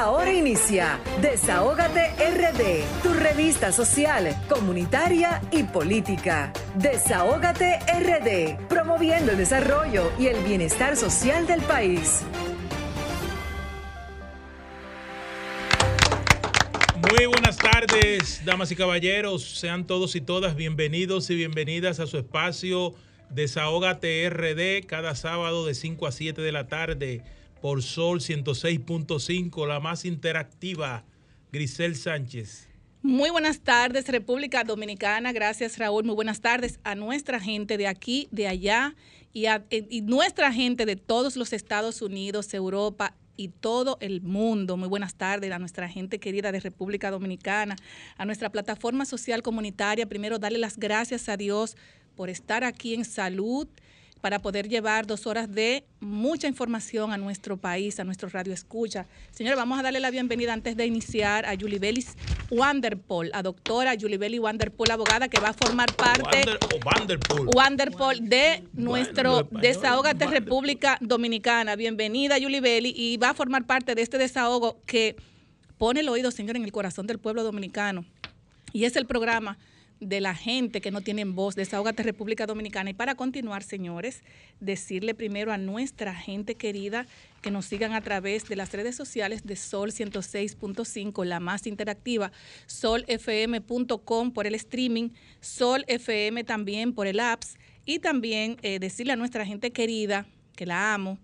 Ahora inicia Desahógate RD, tu revista social, comunitaria y política. Desahógate RD, promoviendo el desarrollo y el bienestar social del país. Muy buenas tardes, damas y caballeros. Sean todos y todas bienvenidos y bienvenidas a su espacio Desahógate RD cada sábado de 5 a 7 de la tarde por Sol 106.5, la más interactiva, Grisel Sánchez. Muy buenas tardes, República Dominicana. Gracias, Raúl. Muy buenas tardes a nuestra gente de aquí, de allá y, a, y nuestra gente de todos los Estados Unidos, Europa y todo el mundo. Muy buenas tardes a nuestra gente querida de República Dominicana, a nuestra plataforma social comunitaria. Primero, darle las gracias a Dios por estar aquí en salud para poder llevar dos horas de mucha información a nuestro país, a nuestro radio escucha. Señores, vamos a darle la bienvenida antes de iniciar a Julie Bellis Wanderpol, a doctora Julie Bellis Wanderpol, abogada que va a formar parte Wanderpol. de nuestro Desahogate República Dominicana. Bienvenida Julie Bellis y va a formar parte de este desahogo que pone el oído, señor, en el corazón del pueblo dominicano. Y es el programa de la gente que no tienen voz, Desahogate República Dominicana. Y para continuar, señores, decirle primero a nuestra gente querida que nos sigan a través de las redes sociales de Sol 106.5, la más interactiva, solfm.com por el streaming, Sol FM también por el apps y también eh, decirle a nuestra gente querida, que la amo,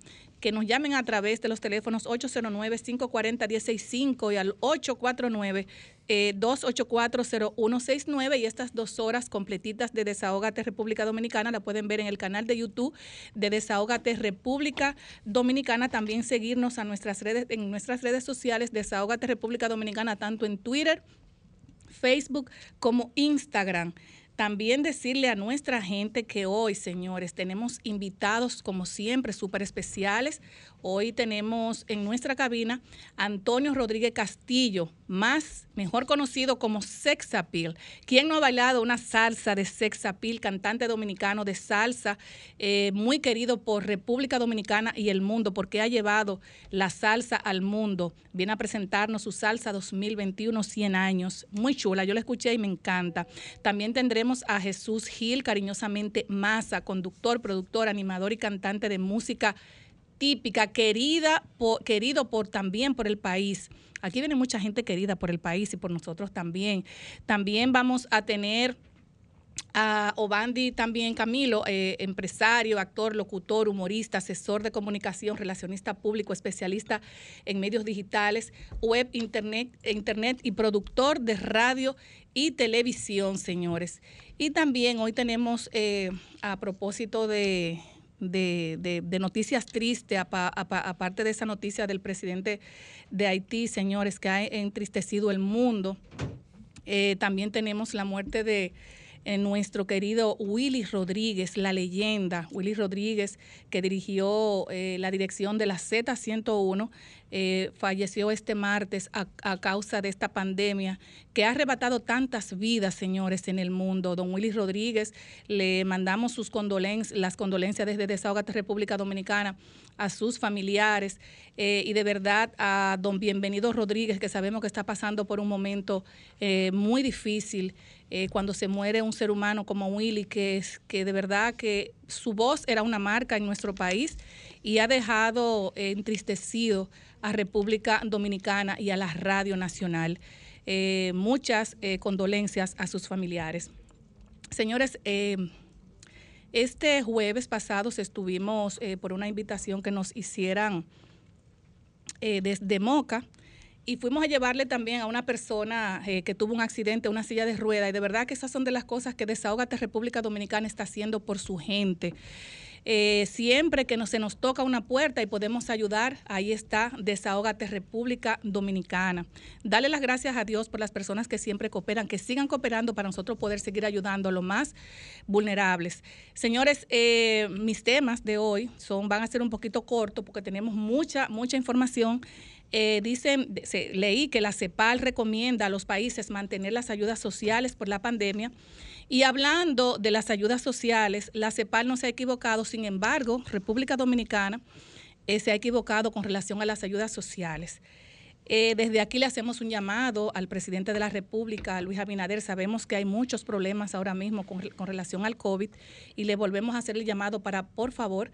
que nos llamen a través de los teléfonos 809-540-165 y al 849 2840169 y estas dos horas completitas de Desahógate República Dominicana la pueden ver en el canal de YouTube de Desahógate República Dominicana. También seguirnos a nuestras redes, en nuestras redes sociales Desahógate República Dominicana, tanto en Twitter, Facebook como Instagram. También decirle a nuestra gente que hoy, señores, tenemos invitados, como siempre, súper especiales. Hoy tenemos en nuestra cabina Antonio Rodríguez Castillo, más mejor conocido como Sex Appeal. ¿Quién no ha bailado una salsa de Sex Appeal? Cantante dominicano de salsa, eh, muy querido por República Dominicana y el mundo, porque ha llevado la salsa al mundo. Viene a presentarnos su salsa 2021, 100 años. Muy chula, yo la escuché y me encanta. También tendremos a Jesús Gil, cariñosamente Masa, conductor, productor, animador y cantante de música típica, querida, querido por también por el país. Aquí viene mucha gente querida por el país y por nosotros también. También vamos a tener a Obandi también Camilo, eh, empresario, actor, locutor, humorista, asesor de comunicación, relacionista público, especialista en medios digitales, web, internet, internet y productor de radio y televisión, señores. Y también hoy tenemos, eh, a propósito de, de, de, noticias tristes, aparte de esa noticia del presidente de Haití, señores, que ha entristecido el mundo. Eh, también tenemos la muerte de eh, nuestro querido Willy Rodríguez, la leyenda, Willy Rodríguez, que dirigió eh, la dirección de la Z101, eh, falleció este martes a, causa de esta pandemia que ha arrebatado tantas vidas, señores, en el mundo. Don Willy Rodríguez, le mandamos sus condolencias, las condolencias desde Desahogate República Dominicana a sus familiares y de verdad a don Bienvenido Rodríguez, que sabemos que está pasando por un momento muy difícil. Eh, cuando se muere un ser humano como Willy, que, es, que de verdad que su voz era una marca en nuestro país y ha dejado eh, entristecido a República Dominicana y a la Radio Nacional. Eh, muchas condolencias a sus familiares. Señores, este jueves pasado estuvimos por una invitación que nos hicieran desde Moca y fuimos a llevarle también a una persona eh, que tuvo un accidente, una silla de rueda. Y de verdad que esas son de las cosas que Desahogate República Dominicana está haciendo por su gente. Eh, siempre que se nos toca una puerta y podemos ayudar, ahí está Desahógate República Dominicana. Dale las gracias a Dios por las personas que siempre cooperan, que sigan cooperando para nosotros poder seguir ayudando a los más vulnerables. Señores, eh, mis temas de hoy son, van a ser un poquito cortos porque tenemos mucha, mucha información eh, dicen, leí que la CEPAL recomienda a los países mantener las ayudas sociales por la pandemia. Y hablando de las ayudas sociales, la CEPAL no se ha equivocado, sin embargo, República Dominicana eh, se ha equivocado con relación a las ayudas sociales. Eh, desde aquí le hacemos un llamado al presidente de la República, Luis Abinader. Sabemos que hay muchos problemas ahora mismo con, relación al COVID y le volvemos a hacer el llamado para, por favor,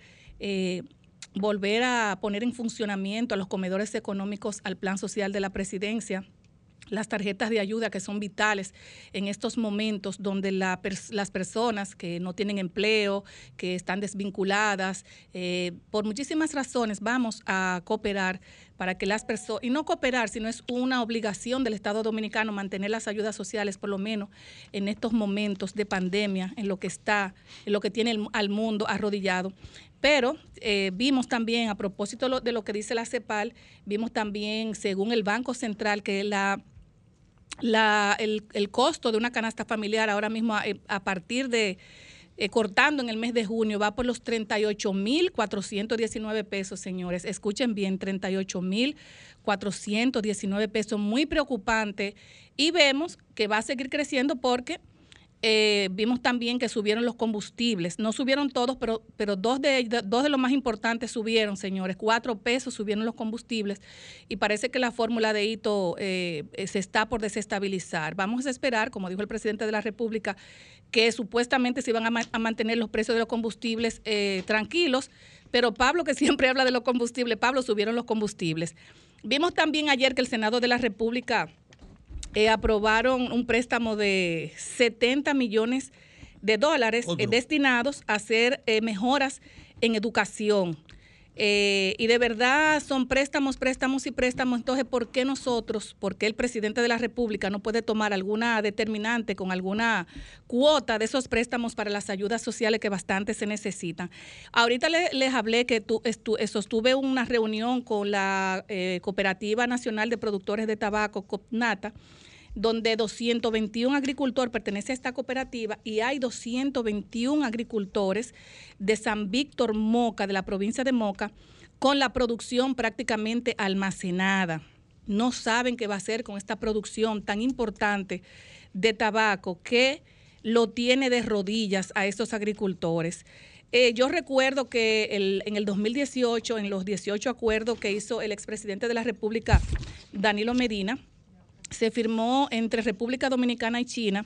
volver a poner en funcionamiento a los comedores económicos al plan social de la presidencia. Las tarjetas de ayuda que son vitales en estos momentos donde las personas que no tienen empleo, que están desvinculadas, eh, por muchísimas razones vamos a cooperar para que las personas, y no cooperar, sino es una obligación del Estado Dominicano mantener las ayudas sociales, por lo menos en estos momentos de pandemia, en lo que está, en lo que tiene al mundo arrodillado. Pero eh, vimos también, a propósito de lo que dice la CEPAL, vimos también, según el Banco Central, que la el, el, costo de una canasta familiar ahora mismo a, partir de eh, cortando en el mes de junio va por los 38.419 pesos, señores. Escuchen bien, 38.419 pesos, muy preocupante. Y vemos que va a seguir creciendo porque eh, vimos también que subieron los combustibles. No subieron todos, pero, pero dos, de, dos de los más importantes subieron, señores. Cuatro pesos subieron los combustibles y parece que la fórmula de hito eh, eh, se está por desestabilizar. Vamos a esperar, como dijo el presidente de la República, que supuestamente se iban a, mantener los precios de los combustibles tranquilos, pero Pablo, que siempre habla de los combustibles, Pablo, subieron los combustibles. Vimos también ayer que el Senado de la República eh, aprobaron un préstamo de 70 millones de dólares eh, destinados a hacer eh, mejoras en educación. y de verdad son préstamos, préstamos y préstamos. Entonces, ¿por qué nosotros, por qué el presidente de la República no puede tomar alguna determinante con alguna cuota de esos préstamos para las ayudas sociales que bastante se necesitan? Ahorita les hablé que tu, sostuve una reunión con la Cooperativa Nacional de Productores de Tabaco, COPNATA, donde 221 agricultores pertenecen a esta cooperativa y hay 221 agricultores de San Víctor Moca, de la provincia de Moca, con la producción prácticamente almacenada. No saben qué va a hacer con esta producción tan importante de tabaco que lo tiene de rodillas a estos agricultores. Eh, yo recuerdo que en el 2018, en los 18 acuerdos que hizo el expresidente de la República, Danilo Medina, se firmó entre República Dominicana y China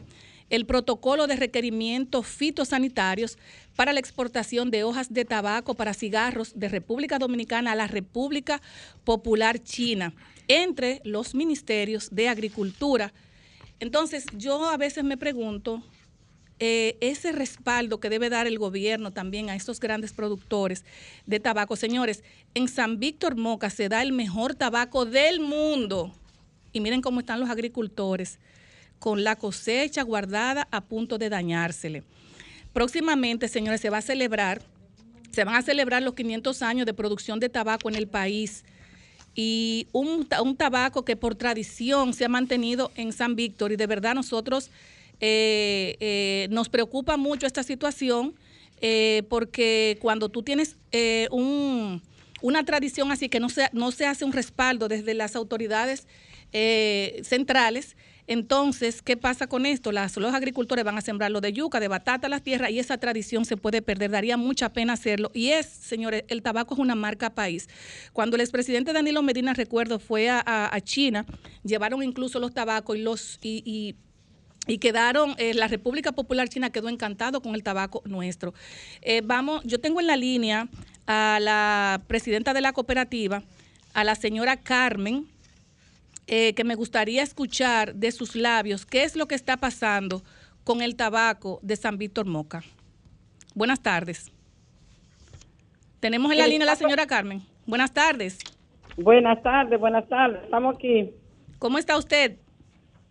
el protocolo de requerimientos fitosanitarios para la exportación de hojas de tabaco para cigarros de República Dominicana a la República Popular China entre los ministerios de Agricultura. Entonces, yo a veces me pregunto, eh, ese respaldo que debe dar el gobierno también a estos grandes productores de tabaco. Señores, en San Víctor Moca se da el mejor tabaco del mundo y miren cómo están los agricultores con la cosecha guardada a punto de dañársele. Próximamente, señores, se va a celebrar, se van a celebrar los 500 años de producción de tabaco en el país y un, tabaco que por tradición se ha mantenido en San Víctor y de verdad nosotros eh, eh, nos preocupa mucho esta situación eh, porque cuando tú tienes una tradición así que no se, no se hace un respaldo desde las autoridades eh, centrales. Entonces, ¿qué pasa con esto? Las, los agricultores van a sembrar lo de yuca, de batata las tierras y esa tradición se puede perder. Daría mucha pena hacerlo. Y es, señores, el tabaco es una marca país. Cuando el expresidente Danilo Medina, recuerdo, fue a, China, llevaron incluso los tabacos y los... Y, quedaron, eh, la República Popular China quedó encantado con el tabaco nuestro. Eh, vamos, yo tengo en la línea a la presidenta de la cooperativa, a la señora Carmen, eh, que me gustaría escuchar de sus labios qué es lo que está pasando con el tabaco de San Víctor Moca. Buenas tardes. Tenemos en la línea a la señora Carmen. Buenas tardes. Buenas tardes, buenas tardes. Estamos aquí. ¿Cómo está usted?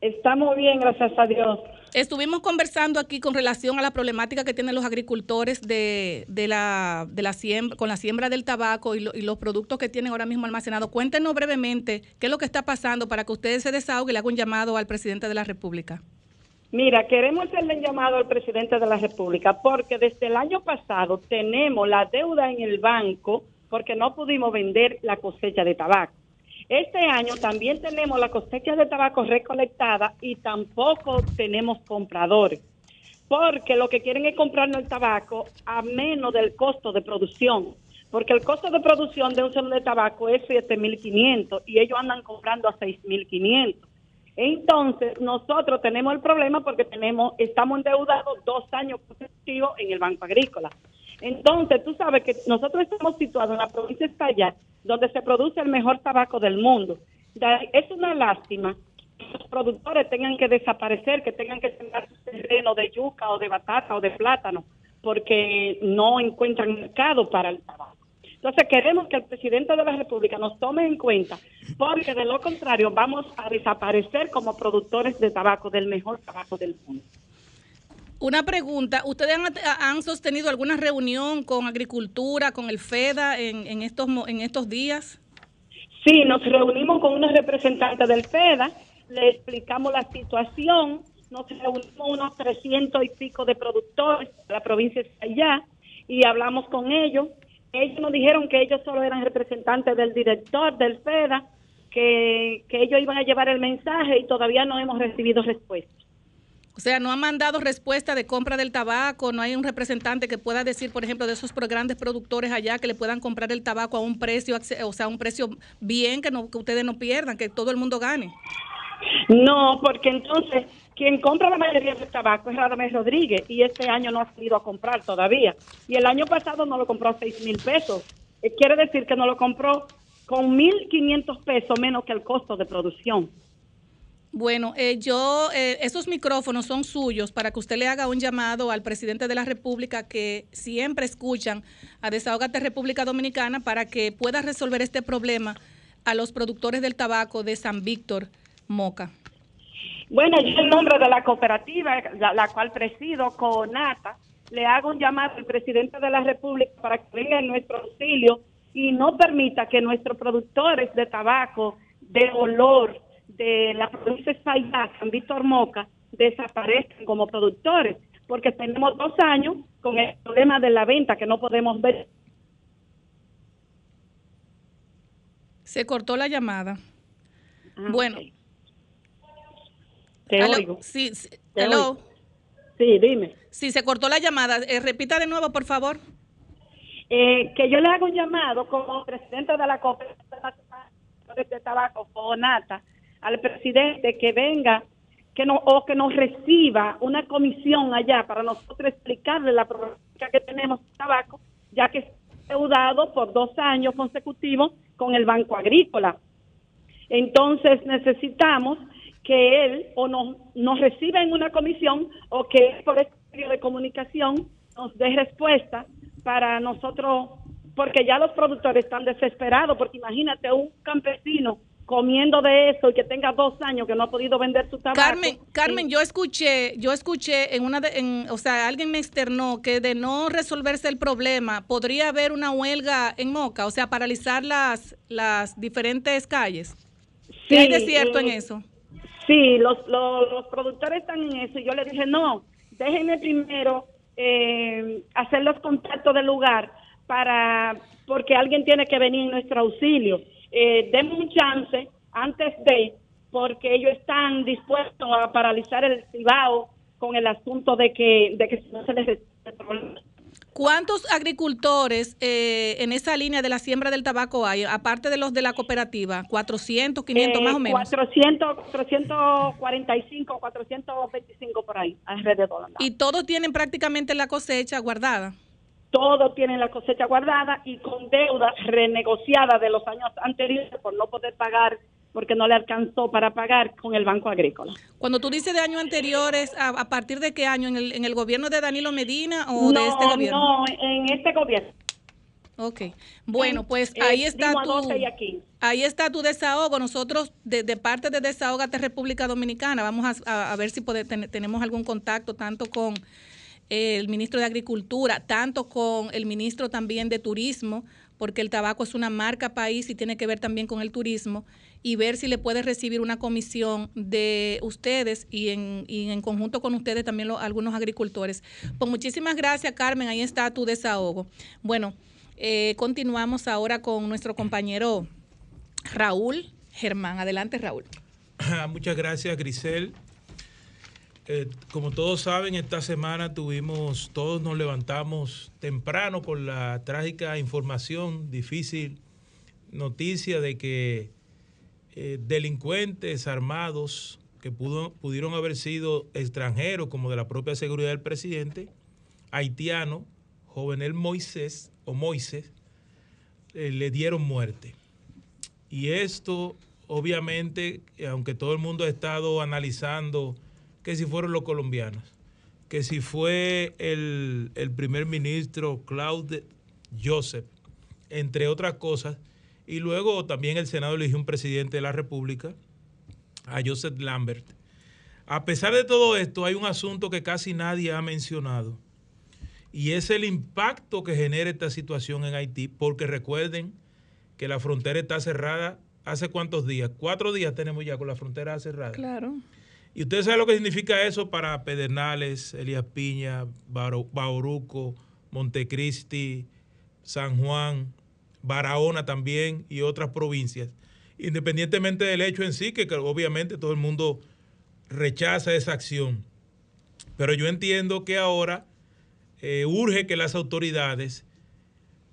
Estamos bien, gracias a Dios. Estuvimos conversando aquí con relación a la problemática que tienen los agricultores de, la, de la siembra, con la siembra del tabaco y, los productos que tienen ahora mismo almacenados. Cuéntenos brevemente qué es lo que está pasando para que ustedes se desahoguen y le hagan un llamado al presidente de la República. Mira, queremos hacerle un llamado al presidente de la República porque desde el año pasado tenemos la deuda en el banco porque no pudimos vender la cosecha de tabaco. Este año también tenemos la cosecha de tabaco recolectada y tampoco tenemos compradores, porque lo que quieren es comprarnos el tabaco a menos del costo de producción, porque el costo de producción de un solo de tabaco es 7.500 y ellos andan comprando a 6.500. Entonces, nosotros tenemos el problema porque tenemos estamos endeudados dos años consecutivos en el Banco Agrícola. Entonces, tú sabes que nosotros estamos situados en la provincia de España, donde se produce el mejor tabaco del mundo. Es una lástima que los productores tengan que desaparecer, que tengan que tener su terreno de yuca o de batata o de plátano, porque no encuentran mercado para el tabaco. Entonces queremos que el presidente de la República nos tome en cuenta, porque de lo contrario vamos a desaparecer como productores de tabaco, del mejor tabaco del mundo. Una pregunta, ¿ustedes han, sostenido alguna reunión con agricultura, con el FEDA en, estos, en estos días? Sí, nos reunimos con unos representantes del FEDA, le explicamos la situación, nos reunimos unos 300 y pico de productores de la provincia de allá y hablamos con ellos. Ellos nos dijeron que ellos solo eran representantes del director del FEDA, que, que ellos iban a llevar el mensaje y todavía no hemos recibido respuesta. O sea, no han mandado respuesta de compra del tabaco, no hay un representante que pueda decir, por ejemplo, de esos grandes productores allá que le puedan comprar el tabaco a un precio, o sea, un precio bien que, no, que ustedes no pierdan, que todo el mundo gane. No, porque entonces quien compra la mayoría del tabaco es Radamés Rodríguez y este año no ha salido a comprar todavía. Y el año pasado no lo compró a 6 mil pesos. Eh, quiere decir que no lo compró con 1.500 pesos menos que el costo de producción. Bueno, eh, yo, eh, esos micrófonos son suyos para que usted le haga un llamado al presidente de la República que siempre escuchan a Desahogate República Dominicana para que pueda resolver este problema a los productores del tabaco de San Víctor, Moca. Bueno, yo en nombre de la cooperativa, la, cual presido, CONATA, le hago un llamado al presidente de la República para que venga en nuestro auxilio y no permita que nuestros productores de tabaco de olor de la provincia de España, San Víctor Moca, desaparezcan como productores, porque tenemos dos años con el problema de la venta que no podemos ver. Se cortó la llamada. Ah, bueno. Te oigo. Sí, sí. Hello. Sí, dime. Sí, se cortó la llamada. Eh, repita de nuevo, por favor. Eh, que yo le hago un llamado como presidente de la Cooperativa de Tabaco, FONATA, al presidente que venga que no, o que nos reciba una comisión allá para nosotros explicarle la problemática que tenemos de tabaco, ya que está deudado por dos años consecutivos con el Banco Agrícola. Entonces necesitamos que él o nos, nos reciba en una comisión o que por este medio de comunicación nos dé respuesta para nosotros, porque ya los productores están desesperados, porque imagínate un campesino comiendo de eso y que tenga dos años que no ha podido vender su tabaco. Carmen, Carmen, yo escuché, yo escuché en una, de, en, o sea, alguien me externó que de no resolverse el problema podría haber una huelga en Moca, o sea, paralizar las, las diferentes calles. Sí, ¿Qué hay cierto en eh, eso? Sí, los, los, productores están en eso. Y yo le dije, no, déjenme primero eh, hacer los contactos del lugar para, porque alguien tiene que venir en nuestro auxilio eh, demos un chance antes de, porque ellos están dispuestos a paralizar el Cibao con el asunto de que, de que no se les. ¿Cuántos agricultores eh, en esa línea de la siembra del tabaco hay, aparte de los de la cooperativa? ¿400, 500 más o menos? 400, 445, 425 por ahí, alrededor. ¿Y todos tienen prácticamente la cosecha guardada? Todos tienen la cosecha guardada y con deuda renegociada de los años anteriores por no poder pagar porque no le alcanzó para pagar con el Banco Agrícola. Cuando tú dices de años anteriores, ¿a, partir de qué año? ¿En el, ¿En el, gobierno de Danilo Medina o de este gobierno? No, en este gobierno. Ok, bueno, pues ahí está tu, ahí está tu desahogo. Nosotros, de, parte de Desahogate República Dominicana, vamos a, ver si tenemos algún contacto tanto con el ministro de Agricultura, tanto con el ministro también de Turismo, porque el tabaco es una marca país y tiene que ver también con el turismo, y ver si le puede recibir una comisión de ustedes y en, y en conjunto con ustedes también algunos agricultores. Pues muchísimas gracias, Carmen, ahí está tu desahogo. Bueno, eh, continuamos ahora con nuestro compañero Raúl Germán. Adelante, Raúl. Muchas gracias, Grisel. Eh, como todos saben, esta semana tuvimos, todos nos levantamos temprano con la trágica información, difícil noticia de que eh, delincuentes armados que pudo, pudieron haber sido extranjeros, como de la propia seguridad del presidente, haitiano, jovenel Moisés o Moisés, eh, le dieron muerte. Y esto, obviamente, aunque todo el mundo ha estado analizando que si fueron los colombianos, que si fue el, el primer ministro Claude Joseph, entre otras cosas, y luego también el Senado eligió un presidente de la República, a Joseph Lambert. A pesar de todo esto, hay un asunto que casi nadie ha mencionado, y es el impacto que genera esta situación en Haití, porque recuerden que la frontera está cerrada hace cuántos días, cuatro días tenemos ya con la frontera cerrada. Claro. Y usted sabe lo que significa eso para Pedernales, Elías Piña, Bauruco, Montecristi, San Juan, Barahona también y otras provincias. Independientemente del hecho en sí, que obviamente todo el mundo rechaza esa acción. Pero yo entiendo que ahora eh, urge que las autoridades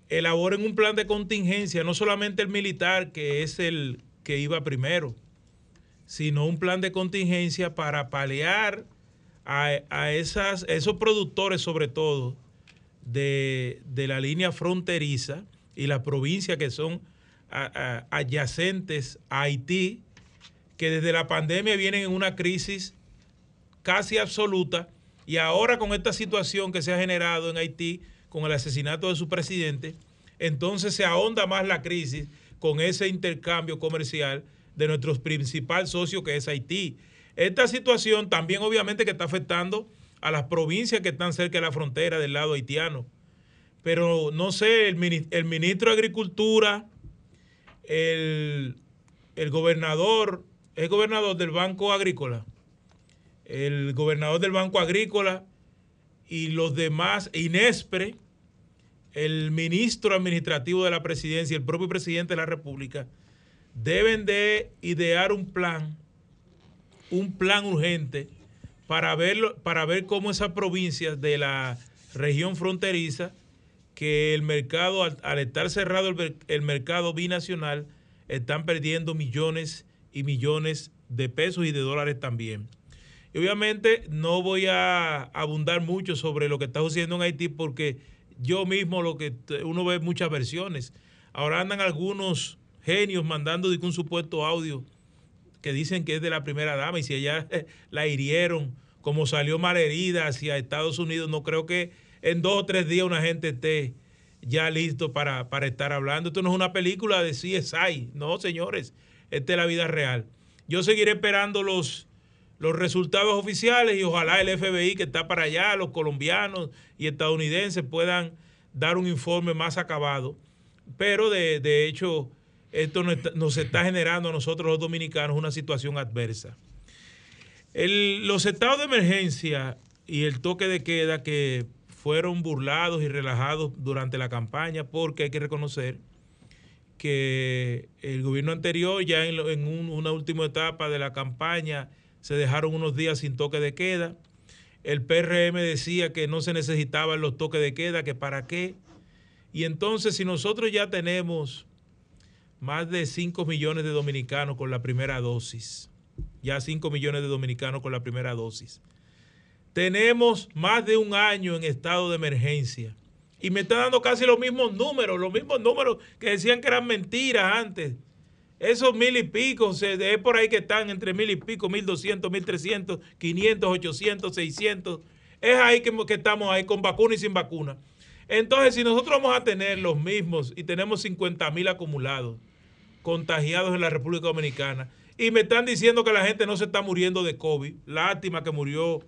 elaboren un plan de contingencia, no solamente el militar, que es el que iba primero, sino un plan de contingencia para paliar a, esas, esos productores, sobre todo, de, la línea fronteriza y las provincias que son adyacentes a Haití, que desde la pandemia vienen en una crisis casi absoluta y ahora con esta situación que se ha generado en Haití, con el asesinato de su presidente, entonces se ahonda más la crisis con ese intercambio comercial de nuestro principal socio que es Haití. Esta situación también obviamente que está afectando a las provincias que están cerca de la frontera del lado haitiano. Pero no sé, el, ministro de Agricultura, el, el gobernador, el gobernador del Banco Agrícola, el gobernador del Banco Agrícola y los demás, Inespre, el ministro administrativo de la presidencia, el propio presidente de la República, deben de idear un plan, un plan urgente para, verlo, para ver cómo esas provincias de la región fronteriza, que el mercado, al, estar cerrado el, mercado binacional, están perdiendo millones y millones de pesos y de dólares también. Y obviamente no voy a abundar mucho sobre lo que está sucediendo en Haití porque yo mismo lo que uno ve muchas versiones. Ahora andan algunos genios mandando un supuesto audio que dicen que es de la primera dama y si ella la hirieron, como salió mal herida hacia Estados Unidos, no creo que en dos o tres días una gente esté ya listo para, para estar hablando. Esto no es una película de CSI, no señores, esta es la vida real. Yo seguiré esperando los, los resultados oficiales y ojalá el FBI que está para allá, los colombianos y estadounidenses puedan dar un informe más acabado. Pero de, de hecho esto nos está generando a nosotros los dominicanos una situación adversa. los estados de emergencia y el toque de queda que fueron burlados y relajados durante la campaña, porque hay que reconocer que el gobierno anterior, ya en, una última etapa de la campaña, se dejaron unos días sin toque de queda. El PRM decía que no se necesitaban los toques de queda, que para qué. Y entonces, si nosotros ya tenemos más de 5 millones de dominicanos con la primera dosis. Ya 5 millones de dominicanos con la primera dosis. Tenemos más de un año en estado de emergencia. Y me están dando casi los mismos números, los mismos números que decían que eran mentiras antes. Esos mil y pico, es por ahí que están entre mil y pico, mil doscientos, mil trescientos, quinientos, ochocientos, seiscientos. Es ahí que, que estamos ahí con vacuna y sin vacuna. Entonces, si nosotros vamos a tener los mismos y tenemos 50 mil acumulados, contagiados en la República Dominicana. Y me están diciendo que la gente no se está muriendo de COVID. Lástima que murió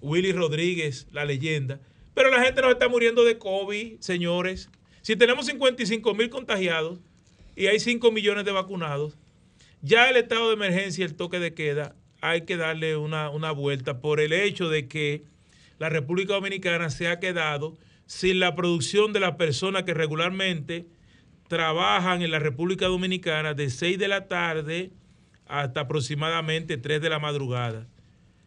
Willy Rodríguez, la leyenda. Pero la gente no está muriendo de COVID, señores. Si tenemos 55 mil contagiados y hay 5 millones de vacunados, ya el estado de emergencia y el toque de queda hay que darle una, una vuelta por el hecho de que la República Dominicana se ha quedado sin la producción de las personas que regularmente trabajan en la República Dominicana de 6 de la tarde hasta aproximadamente 3 de la madrugada.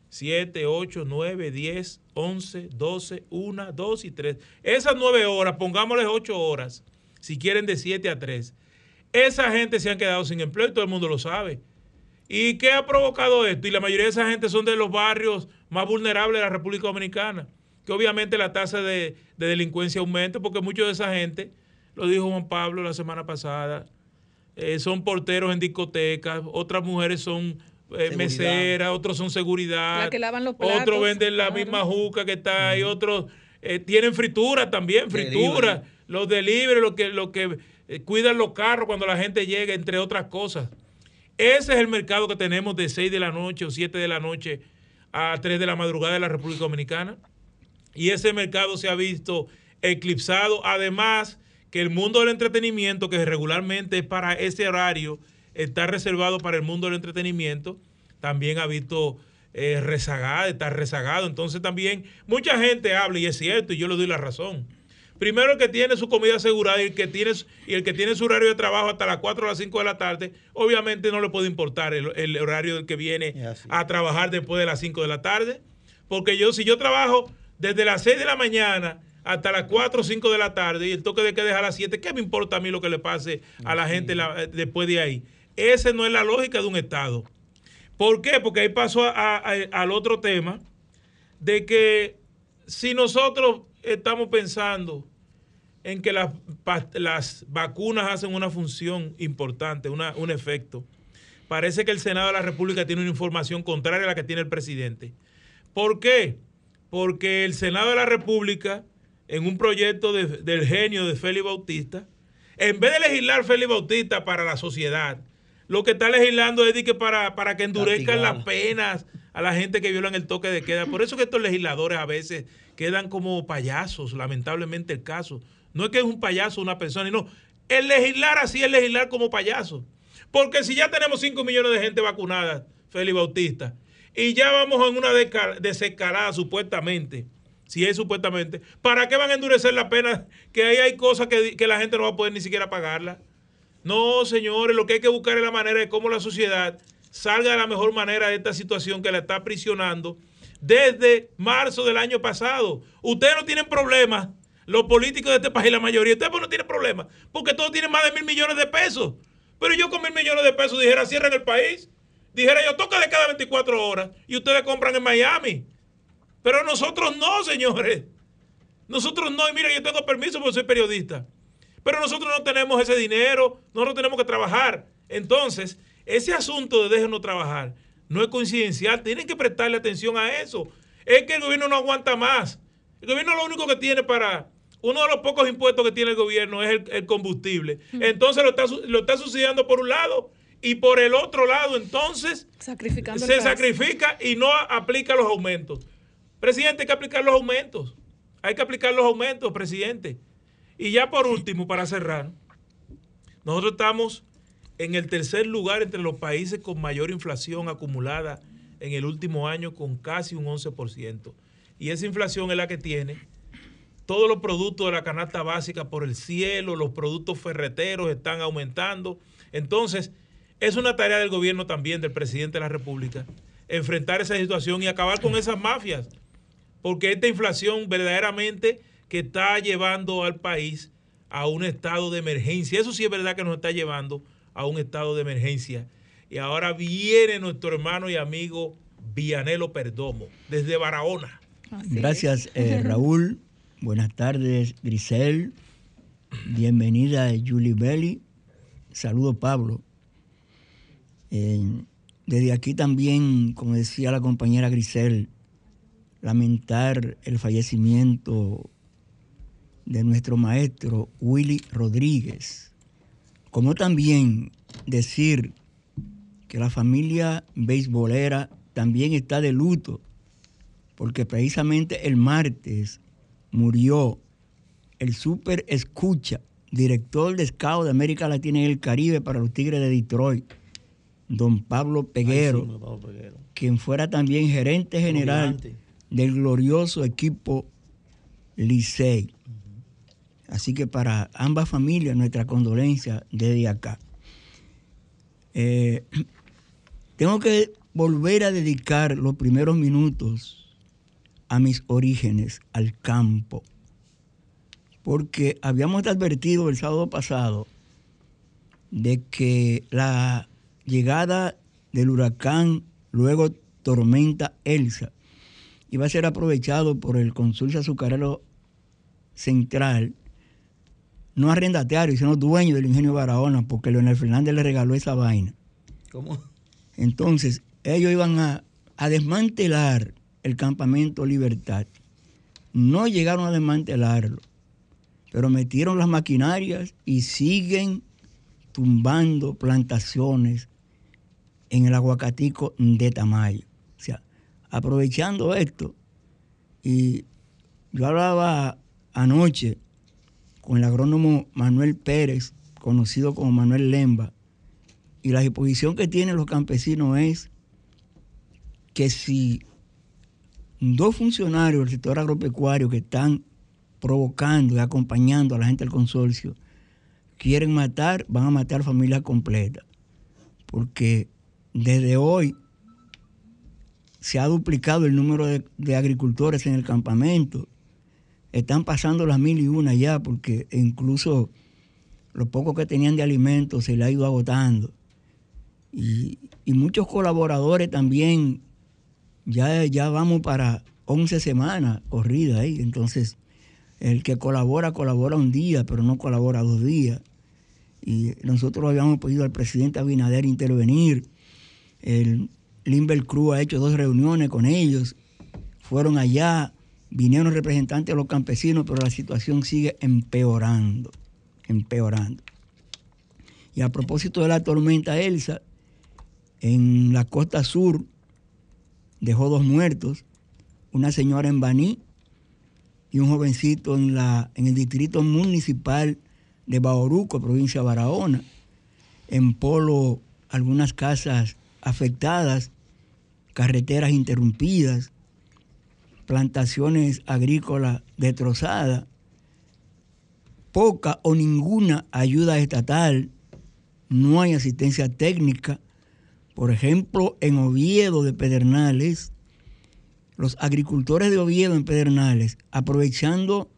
7, 8, 9, 10, 11, 12, 1, 2 y 3. Esas 9 horas, pongámosles 8 horas, si quieren de 7 a 3. Esa gente se han quedado sin empleo y todo el mundo lo sabe. ¿Y qué ha provocado esto? Y la mayoría de esa gente son de los barrios más vulnerables de la República Dominicana, que obviamente la tasa de, delincuencia aumenta porque mucha de esa gente, lo dijo Juan Pablo la semana pasada, eh, son porteros en discotecas, otras mujeres son eh, meseras, otros son seguridad, otros venden la misma juca que está ahí, otros eh, tienen fritura también, fritura, los delivery, los que, los que cuidan los carros cuando la gente llega, entre otras cosas. Ese es el mercado que tenemos de 6 de la noche o 7 de la noche a 3 de la madrugada de la República Dominicana. Y ese mercado se ha visto eclipsado. Además, que el mundo del entretenimiento, que regularmente es para ese horario, está reservado para el mundo del entretenimiento, también ha visto eh, rezagado, está rezagado. Entonces también mucha gente habla, y es cierto, y yo le doy la razón primero el que tiene su comida asegurada y el que tiene, y el que tiene su horario de trabajo hasta las 4 o las 5 de la tarde, obviamente no le puede importar el, horario del que viene a trabajar después de las 5 de la tarde. Porque yo, si yo trabajo desde las 6 de la mañana hasta las 4 o 5 de la tarde y el toque de que deja a las 7, ¿qué me importa a mí lo que le pase a la gente después de ahí? Esa no es la lógica de un Estado. ¿Por qué? Porque ahí paso al otro tema de que si nosotros estamos pensando en que las, las vacunas hacen una función importante, un efecto. Parece que el Senado de la República tiene una información contraria a la que tiene el presidente. ¿Por qué? Porque el Senado de la República, en un proyecto del genio de Félix Bautista, en vez de legislar Félix Bautista para la sociedad, lo que está legislando es que para, para que endurezcan las penas a la gente que violan el toque de queda. Por eso que estos legisladores a veces quedan como payasos, lamentablemente el caso. No es que es un payaso una persona, no. El legislar así es legislar como payaso. Porque si ya tenemos 5 millones de gente vacunada, Félix Bautista, y ya vamos en una desescalada supuestamente, si es supuestamente, ¿para qué van a endurecer la pena? Que ahí hay cosas que, que la gente no va a poder ni siquiera pagarla. No, señores, lo que hay que buscar es la manera de cómo la sociedad salga de la mejor manera de esta situación que la está aprisionando desde marzo del año pasado. Ustedes no tienen problemas, los políticos de este país, la mayoría, ustedes no tienen problemas, porque todos tienen más de mil millones de pesos. Pero yo con mil millones de pesos dijera, cierren el país. Dijera yo, toca de cada 24 horas y ustedes compran en Miami. Pero nosotros no, señores. Nosotros no. Y mira, yo tengo permiso porque soy periodista. Pero nosotros no tenemos ese dinero, nosotros tenemos que trabajar. Entonces, ese asunto de déjenos trabajar no es coincidencial, tienen que prestarle atención a eso. Es que el gobierno no aguanta más. El gobierno lo único que tiene para, uno de los pocos impuestos que tiene el gobierno es el, combustible. Entonces lo está, lo está subsidiando por un lado y por el otro lado, entonces se sacrifica y no aplica los aumentos. Presidente, hay que aplicar los aumentos. Hay que aplicar los aumentos, presidente. Y ya por último, para cerrar, nosotros estamos en el tercer lugar entre los países con mayor inflación acumulada en el último año con casi un 11%. Y esa inflación es la que tiene todos los productos de la canasta básica por el cielo, los productos ferreteros están aumentando. Entonces, es una tarea del gobierno también, del presidente de la República, enfrentar esa situación y acabar con esas mafias, porque esta inflación verdaderamente que está llevando al país a un estado de emergencia, eso sí es verdad que nos está llevando a un estado de emergencia. Y ahora viene nuestro hermano y amigo Vianelo Perdomo, desde Barahona. Gracias, eh, Raúl. Buenas tardes, Grisel. Bienvenida, Julie Belli. Saludo, Pablo. desde aquí también, como decía la compañera Grisel, lamentar el fallecimiento de nuestro maestro Willy Rodríguez, como también decir que la familia beisbolera también está de luto, porque precisamente el martes murió el super escucha, director de Scout de América Latina y el Caribe para los Tigres de Detroit, don Pablo Peguero, quien fuera también gerente general del glorioso equipo Licey. Así que para ambas familias nuestra condolencia desde acá. Eh, tengo que volver a dedicar los primeros minutos a mis orígenes, al campo, porque habíamos advertido el sábado pasado de que la llegada del huracán, luego tormenta Elsa, iba a ser aprovechado por el consulcio azucarero central, no arrendatario, sino dueño del ingenio Barahona, porque Leonel Fernández le regaló esa vaina. ¿Cómo? Entonces, ellos iban a, a desmantelar el campamento Libertad. No llegaron a desmantelarlo, pero metieron las maquinarias y siguen tumbando plantaciones en el aguacatico de Tamayo. Aprovechando esto, y yo hablaba anoche con el agrónomo Manuel Pérez, conocido como Manuel Lemba, y la exposición que tienen los campesinos es que si dos funcionarios del sector agropecuario que están provocando y acompañando a la gente del consorcio quieren matar, van a matar familia completa. Porque desde hoy se ha duplicado el número de, agricultores en el campamento. Están pasando las mil y una ya, porque incluso lo poco que tenían de alimentos se le ha ido agotando. Y, y muchos colaboradores también, ya, ya vamos para 11 semanas corrida ahí. Entonces, el que colabora, colabora un día, pero no colabora dos días. Y nosotros habíamos pedido al presidente Abinader intervenir. El Limber Cruz ha hecho dos reuniones con ellos. Fueron allá, vinieron representantes de los campesinos, pero la situación sigue empeorando, empeorando. Y a propósito de la tormenta Elsa, en la costa sur dejó dos muertos, una señora en Baní y un jovencito en, la, en el distrito municipal de Bauruco, provincia de Barahona. En Polo, algunas casas afectadas, carreteras interrumpidas, plantaciones agrícolas destrozadas, poca o ninguna ayuda estatal, no hay asistencia técnica. Por ejemplo, en Oviedo de Pedernales, los agricultores de Oviedo en Pedernales, aprovechando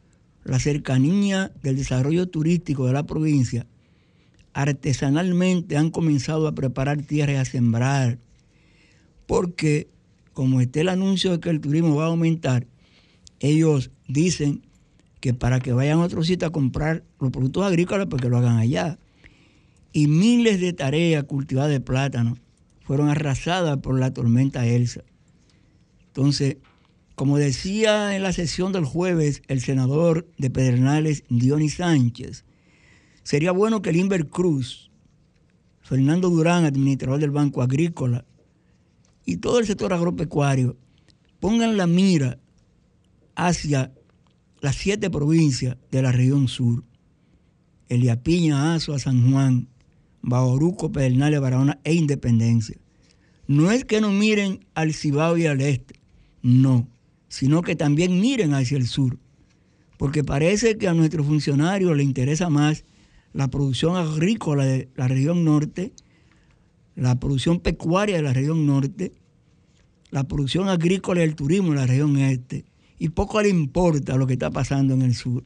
la cercanía del desarrollo turístico de la provincia, artesanalmente han comenzado a preparar tierra y a sembrar, porque como está el anuncio de que el turismo va a aumentar, ellos dicen que para que vayan a otro sitio a comprar los productos agrícolas, porque lo hagan allá. Y miles de tareas cultivadas de plátano fueron arrasadas por la tormenta Elsa. Entonces, como decía en la sesión del jueves el senador de Pedernales, Dionis Sánchez, sería bueno que el Cruz, Fernando Durán, administrador del Banco Agrícola, y todo el sector agropecuario pongan la mira hacia las siete provincias de la región sur, Eliapiña, Azua, San Juan, Bauruco, Pedernales, Barahona e Independencia. No es que no miren al Cibao y al este, no sino que también miren hacia el sur, porque parece que a nuestros funcionarios les interesa más la producción agrícola de la región norte, la producción pecuaria de la región norte, la producción agrícola y el turismo de la región este, y poco le importa lo que está pasando en el sur.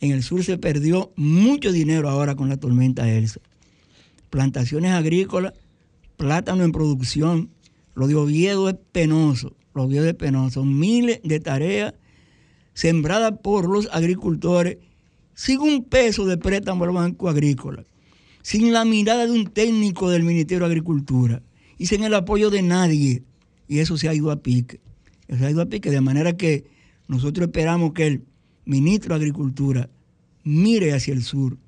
En el sur se perdió mucho dinero ahora con la tormenta Elsa. Plantaciones agrícolas, plátano en producción, lo de Oviedo es penoso los días de penoso, miles de tareas sembradas por los agricultores sin un peso de préstamo al Banco Agrícola, sin la mirada de un técnico del Ministerio de Agricultura y sin el apoyo de nadie. Y eso se ha ido a pique. se ha ido a pique, de manera que nosotros esperamos que el ministro de Agricultura mire hacia el sur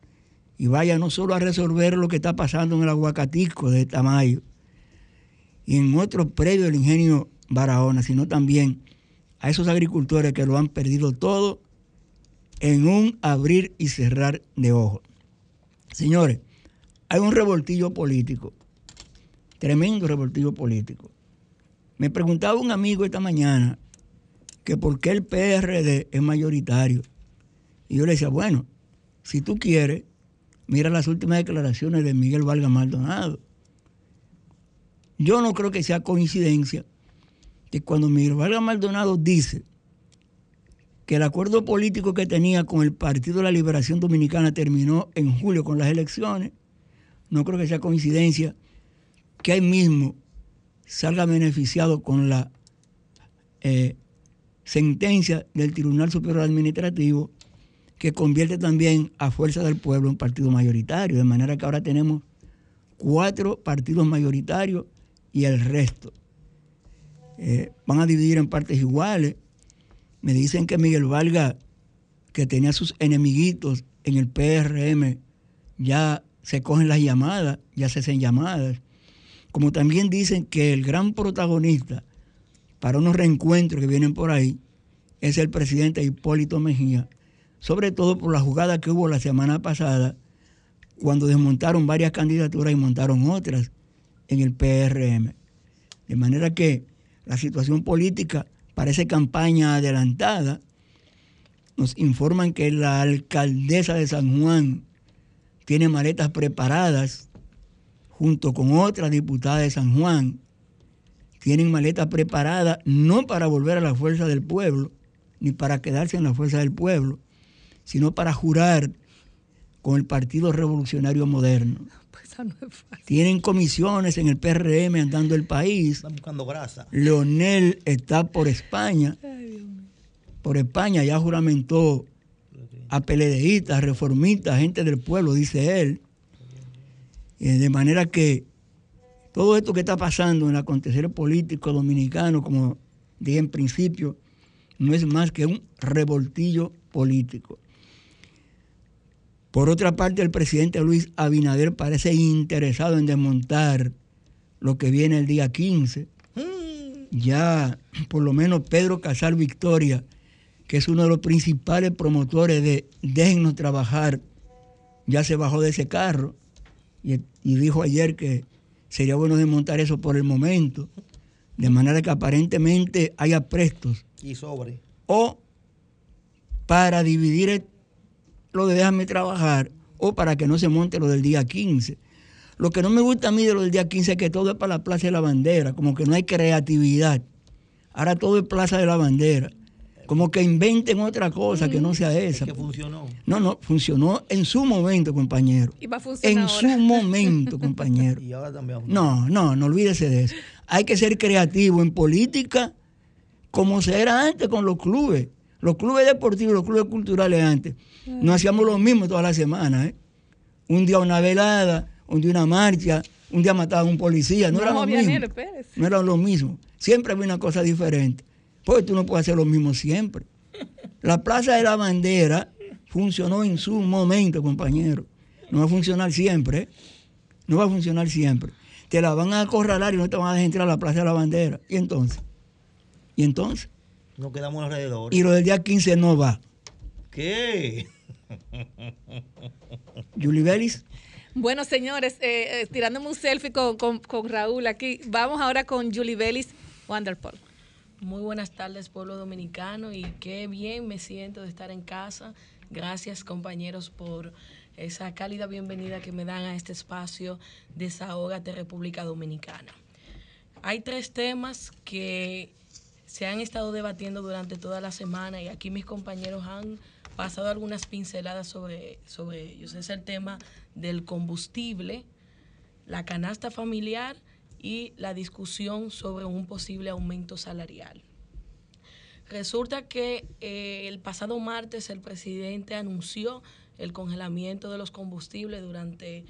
y vaya no solo a resolver lo que está pasando en el aguacatico de Tamayo y en otros predios del ingenio Barahona, sino también a esos agricultores que lo han perdido todo en un abrir y cerrar de ojos. Señores, hay un revoltillo político, tremendo revoltillo político. Me preguntaba un amigo esta mañana que por qué el PRD es mayoritario. Y yo le decía, bueno, si tú quieres, mira las últimas declaraciones de Miguel Valga Maldonado. Yo no creo que sea coincidencia que cuando Miguel Vargas Maldonado dice que el acuerdo político que tenía con el Partido de la Liberación Dominicana terminó en julio con las elecciones, no creo que sea coincidencia que ahí mismo salga beneficiado con la eh, sentencia del Tribunal Superior Administrativo que convierte también a Fuerza del Pueblo un partido mayoritario, de manera que ahora tenemos cuatro partidos mayoritarios y el resto. Eh, van a dividir en partes iguales. Me dicen que Miguel Valga, que tenía sus enemiguitos en el PRM, ya se cogen las llamadas, ya se hacen llamadas. Como también dicen que el gran protagonista para unos reencuentros que vienen por ahí es el presidente Hipólito Mejía, sobre todo por la jugada que hubo la semana pasada cuando desmontaron varias candidaturas y montaron otras en el PRM. De manera que la situación política parece campaña adelantada. Nos informan que la alcaldesa de San Juan tiene maletas preparadas junto con otra diputada de San Juan. Tienen maletas preparadas no para volver a la fuerza del pueblo, ni para quedarse en la fuerza del pueblo, sino para jurar con el Partido Revolucionario Moderno. Tienen comisiones en el PRM andando el país. Están buscando grasa. Leonel está por España. por España ya juramentó a peledeístas, reformistas, gente del pueblo, dice él. Eh, de manera que todo esto que está pasando en el acontecer político dominicano, como dije en principio, no es más que un revoltillo político. Por otra parte, el presidente Luis Abinader parece interesado en desmontar lo que viene el día 15. Ya, por lo menos Pedro Casal Victoria, que es uno de los principales promotores de déjennos trabajar, ya se bajó de ese carro y, dijo ayer que sería bueno desmontar eso por el momento, de manera que aparentemente haya prestos. Y sobre. O para dividir lo de déjame trabajar o para que no se monte lo del día 15. Lo que no me gusta a mí de lo del día 15 es que todo es para la Plaza de la Bandera, como que no hay creatividad. Ahora todo es Plaza de la Bandera. Como que inventen otra cosa que no sea esa. que funcionó. No, no, funcionó en su momento, compañero. Y va a funcionar En su momento, compañero. y ahora también. No, no, no olvídese de eso. Hay que ser creativo en política, como se era antes con los clubes. Los clubes deportivos, los clubes culturales antes. No hacíamos lo mismo todas las semanas. ¿eh? Un día una velada, un día una marcha, un día mataban a un policía. No, era lo mismo. No era lo mismo. Siempre había una cosa diferente. Pues tú no puedes hacer lo mismo siempre. La Plaza de la Bandera funcionó en su momento, compañero. No va a funcionar siempre. ¿eh? No va a funcionar siempre. Te la van a acorralar y no te van a dejar entrar a la Plaza de la Bandera. ¿Y entonces? ¿Y entonces? Nos quedamos alrededor. Y lo del día 15 no va. ¿Qué? Julie Vélez. Bueno, señores, eh, eh, tirándome un selfie con, con, Raúl aquí, vamos ahora con Julie Vélez, Wonderful. Muy buenas tardes, pueblo dominicano, y qué bien me siento de estar en casa. Gracias, compañeros, por esa cálida bienvenida que me dan a este espacio Desahógate República Dominicana. Hay tres temas que se han estado debatiendo durante toda la semana y aquí mis compañeros han pasado algunas pinceladas sobre, sobre ellos. Es el tema del combustible, la canasta familiar y la discusión sobre un posible aumento salarial. Resulta que eh, el pasado martes el presidente anunció el congelamiento de los combustibles durante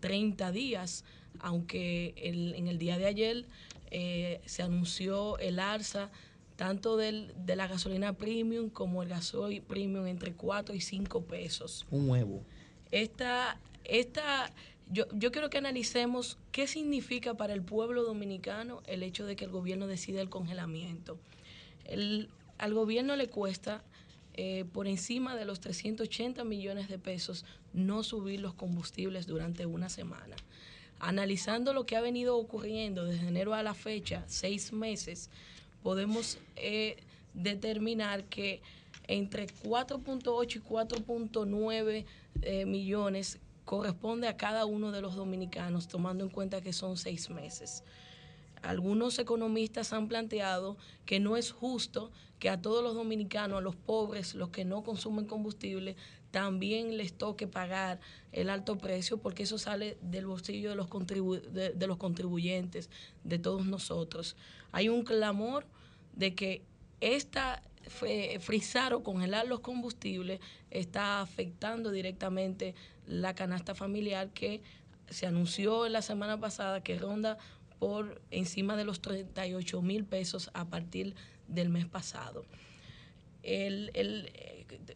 30 eh, días, aunque en el día de ayer eh, se anunció el alza tanto del, de la gasolina premium como el gasoil premium entre 4 y 5 pesos. Un huevo. Esta, esta yo, yo quiero que analicemos qué significa para el pueblo dominicano el hecho de que el gobierno decida el congelamiento. El, al gobierno le cuesta eh, por encima de los 380 millones de pesos no subir los combustibles durante una semana. Analizando lo que ha venido ocurriendo desde enero a la fecha, seis meses, podemos eh, determinar que entre 4.8 y 4.9 eh, millones corresponde a cada uno de los dominicanos, tomando en cuenta que son seis meses. algunos economistas han planteado que no es justo que a todos los dominicanos, a los pobres, los que no consumen combustible, también les toque pagar el alto precio porque eso sale del bolsillo de los, contribu de, los contribuyentes, de todos nosotros. Hay un clamor de que esta frizar o congelar los combustibles está afectando directamente la canasta familiar que se anunció la semana pasada que ronda por encima de los 38 mil pesos a partir del mes pasado. El,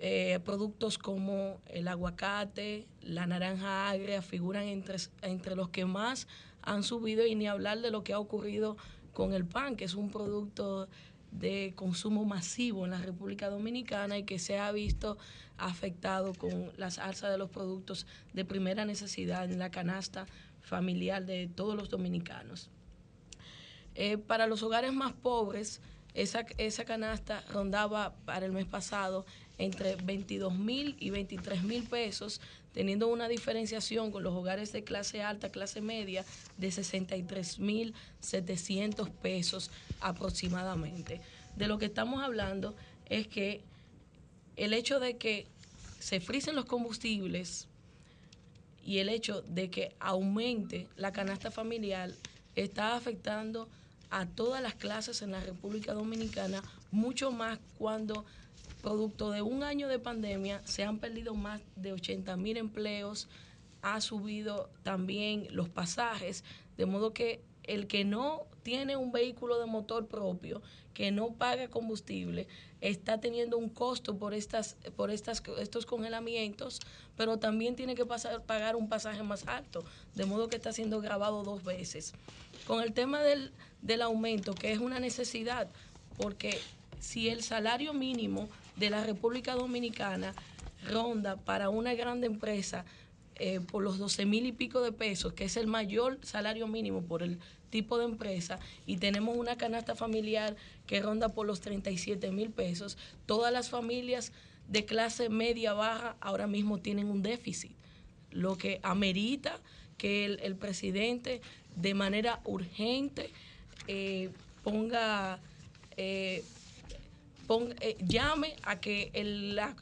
eh, productos como el aguacate, la naranja agria figuran entre, entre los que más han subido y ni hablar de lo que ha ocurrido con el pan, que es un producto de consumo masivo en la República Dominicana y que se ha visto afectado con las alzas de los productos de primera necesidad en la canasta familiar de todos los dominicanos. Eh, para los hogares más pobres, esa, esa canasta rondaba para el mes pasado entre 22 mil y 23 mil pesos, teniendo una diferenciación con los hogares de clase alta, clase media, de 63 mil 700 pesos aproximadamente. De lo que estamos hablando es que el hecho de que se frisen los combustibles y el hecho de que aumente la canasta familiar está afectando a todas las clases en la República Dominicana, mucho más cuando producto de un año de pandemia se han perdido más de 80 mil empleos, ha subido también los pasajes, de modo que el que no tiene un vehículo de motor propio, que no paga combustible, está teniendo un costo por estas por estas estos congelamientos, pero también tiene que pasar, pagar un pasaje más alto, de modo que está siendo grabado dos veces. Con el tema del, del aumento, que es una necesidad, porque si el salario mínimo de la República Dominicana ronda para una grande empresa eh, por los 12 mil y pico de pesos, que es el mayor salario mínimo por el tipo de empresa, y tenemos una canasta familiar que ronda por los 37 mil pesos, todas las familias de clase media baja ahora mismo tienen un déficit, lo que amerita que el, presidente de manera urgente eh, ponga eh, eh, llame a que la,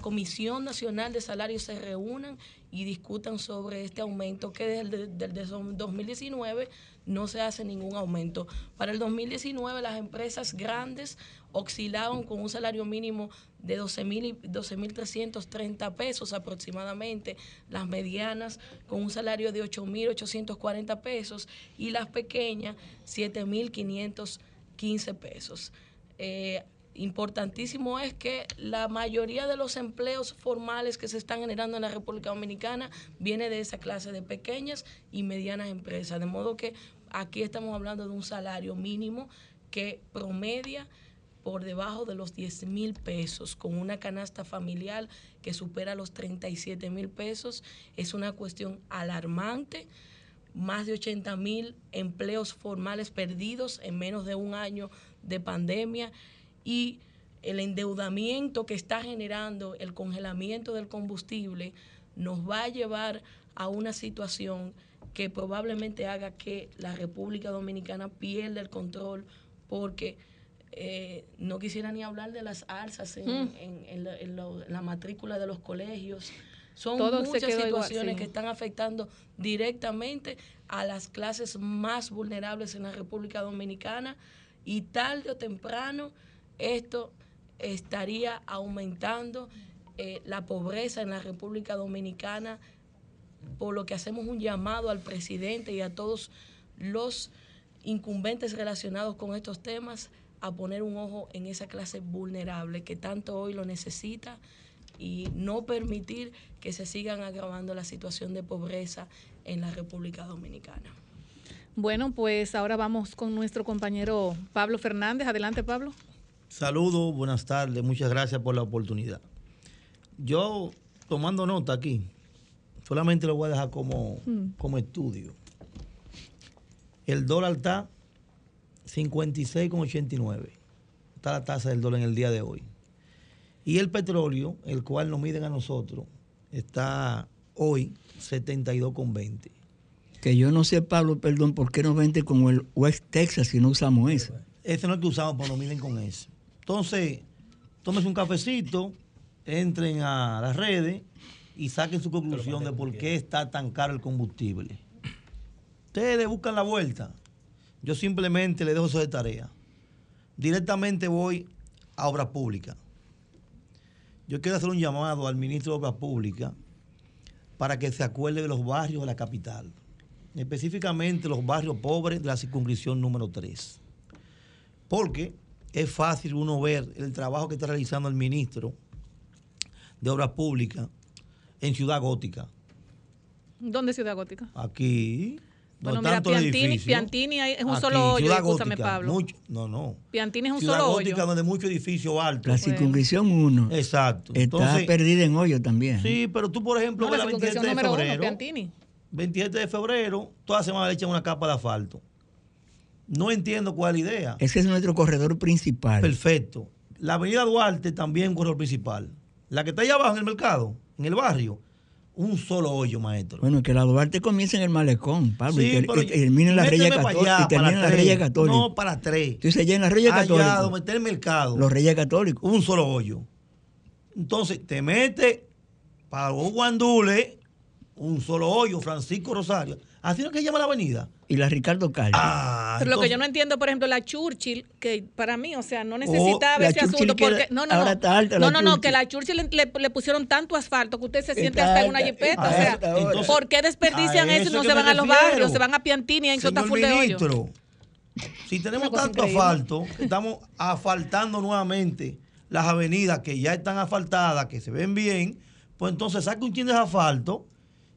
Comisión Nacional de Salarios se reúnan y discutan sobre este aumento que desde, el 2019 no se hace ningún aumento. Para el 2019 las empresas grandes oscilaban con un salario mínimo de 12.330 pesos aproximadamente, las medianas con un salario de 8.840 pesos y las pequeñas 7.515 pesos. Eh, importantísimo es que la mayoría de los empleos formales que se están generando en la República Dominicana viene de esa clase de pequeñas y medianas empresas. De modo que aquí estamos hablando de un salario mínimo que promedia por debajo de los 10 mil pesos, con una canasta familiar que supera los 37 mil pesos. Es una cuestión alarmante. Más de 80 mil empleos formales perdidos en menos de un año de pandemia y el endeudamiento que está generando el congelamiento del combustible nos va a llevar a una situación que probablemente haga que la República Dominicana pierda el control porque eh, no quisiera ni hablar de las alzas en, mm. la, matrícula de los colegios. Son muchas situaciones que están afectando directamente a las clases más vulnerables en la República Dominicana y tarde o temprano esto estaría aumentando eh, la pobreza en la República Dominicana, por lo que hacemos un llamado al presidente y a todos los incumbentes relacionados con estos temas a poner un ojo en esa clase vulnerable que tanto hoy lo necesita y no permitir que se sigan agravando la situación de pobreza en la República Dominicana. Bueno, pues ahora vamos con nuestro compañero Pablo Fernández. Adelante, Pablo. Saludos, buenas tardes, muchas gracias por la oportunidad. Yo, tomando nota aquí, solamente lo voy a dejar como, mm. como estudio. El dólar está 56,89. Está la tasa del dólar en el día de hoy. Y el petróleo, el cual nos miden a nosotros, está hoy 72,20. Que yo no sé, Pablo, perdón, por qué no vende con el West Texas si no usamos ese. Ese no es que usamos, pero no miren con ese. Entonces, tómense un cafecito, entren a las redes y saquen su conclusión de por qué está tan caro el combustible. Ustedes buscan la vuelta. Yo simplemente le dejo eso de tarea. Directamente voy a Obras Públicas. Yo quiero hacer un llamado al ministro de Obras Públicas para que se acuerde de los barrios de la capital, específicamente los barrios pobres de la circunscripción número 3. Porque es fácil uno ver el trabajo que está realizando el ministro de Obras Públicas en Ciudad Gótica. ¿Dónde es Ciudad Gótica? Aquí. Bueno, mira, Piantini, Piantini es un solo hoyo, escúchame, Pablo. Mucho, no, no. Piantini es un Ciudad solo Gótica, hoyo. donde muchos edificios altos. La circunscripción 1 Exacto. está Entonces, perdida en hoyo también. Sí, pero tú, por ejemplo, No, la la circunscripción 27 de uno, febrero. Piantini. 27 de febrero, toda semana le echan una capa de asfalto. No entiendo cuál es la idea. Ese es nuestro corredor principal. Perfecto. La avenida Duarte también es un corredor principal. La que está allá abajo en el mercado, en el barrio, un solo hoyo, maestro. Bueno, que la Duarte comience en el malecón, Pablo, Sí, y, que- y termine en la Reyes Y termine en la Católicos. No, para tres. Entonces allá en la Reyes Allá donde está el mercado, Los Reyes Católicos. un solo hoyo. Entonces, te mete para Guandule, un solo hoyo, Francisco Rosario. Así es que se llama la avenida. Y la Ricardo Calle. Ah, Pero lo que yo no entiendo, por ejemplo, la Churchill, que para mí, o sea, no necesitaba Oh, la ese Churchill asunto que porque no, no, ahora no. está alta no, no, no, que la Churchill le, le- le pusieron tanto asfalto que usted se siente Está hasta en una jipeta, o sea. ¿por qué desperdician eso y no se van a los barrios, se van a Piantini y de hoyo? ministro, si tenemos tanto increíble. asfalto, estamos asfaltando nuevamente las avenidas que ya están asfaltadas, que se ven bien, pues entonces saque un chin de asfalto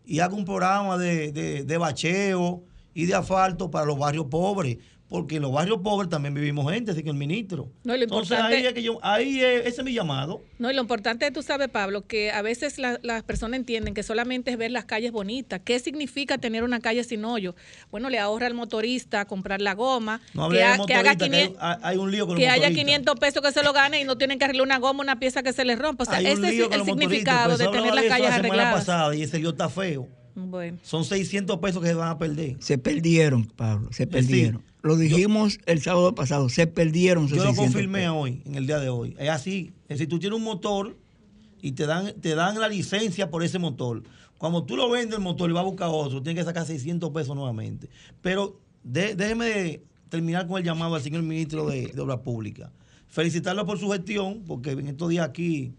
y haga un programa de, de, de bacheo y de asfalto para los barrios pobres. Porque en los barrios pobres también vivimos gente, así que el ministro. No, lo entonces importante- ahí es que yo, ahí es, ese es mi llamado. No, y lo importante, tú sabes, Pablo, que a veces la- las personas entienden que solamente es ver las calles bonitas. ¿Qué significa tener una calle sin hoyo? Bueno, le ahorra al motorista comprar la goma, No que, ha- que haga motoristas, que hay, 500 un lío con que haya motoristas. 500 pesos que se lo gane y no tienen que arreglar una goma, una pieza que se les rompa. O sea, ese es el significado pues, de tener las calles la semana arregladas. pasada y ese lío está feo. Bueno, Son 600 pesos que se van a perder. Se perdieron, Pablo, se Es perdieron. decir, Lo dijimos el sábado pasado, se perdieron. Yo lo 600 confirmé pesos. hoy, en el día de hoy. Es así. Es decir, tú tienes un motor y te dan, te dan la licencia por ese motor. Cuando tú lo vendes el motor y vas a buscar otro, tienes que sacar 600 pesos nuevamente. Pero de- déjeme terminar con el llamado al señor ministro de, de Obras Públicas. Felicitarlo por su gestión, porque en estos días aquí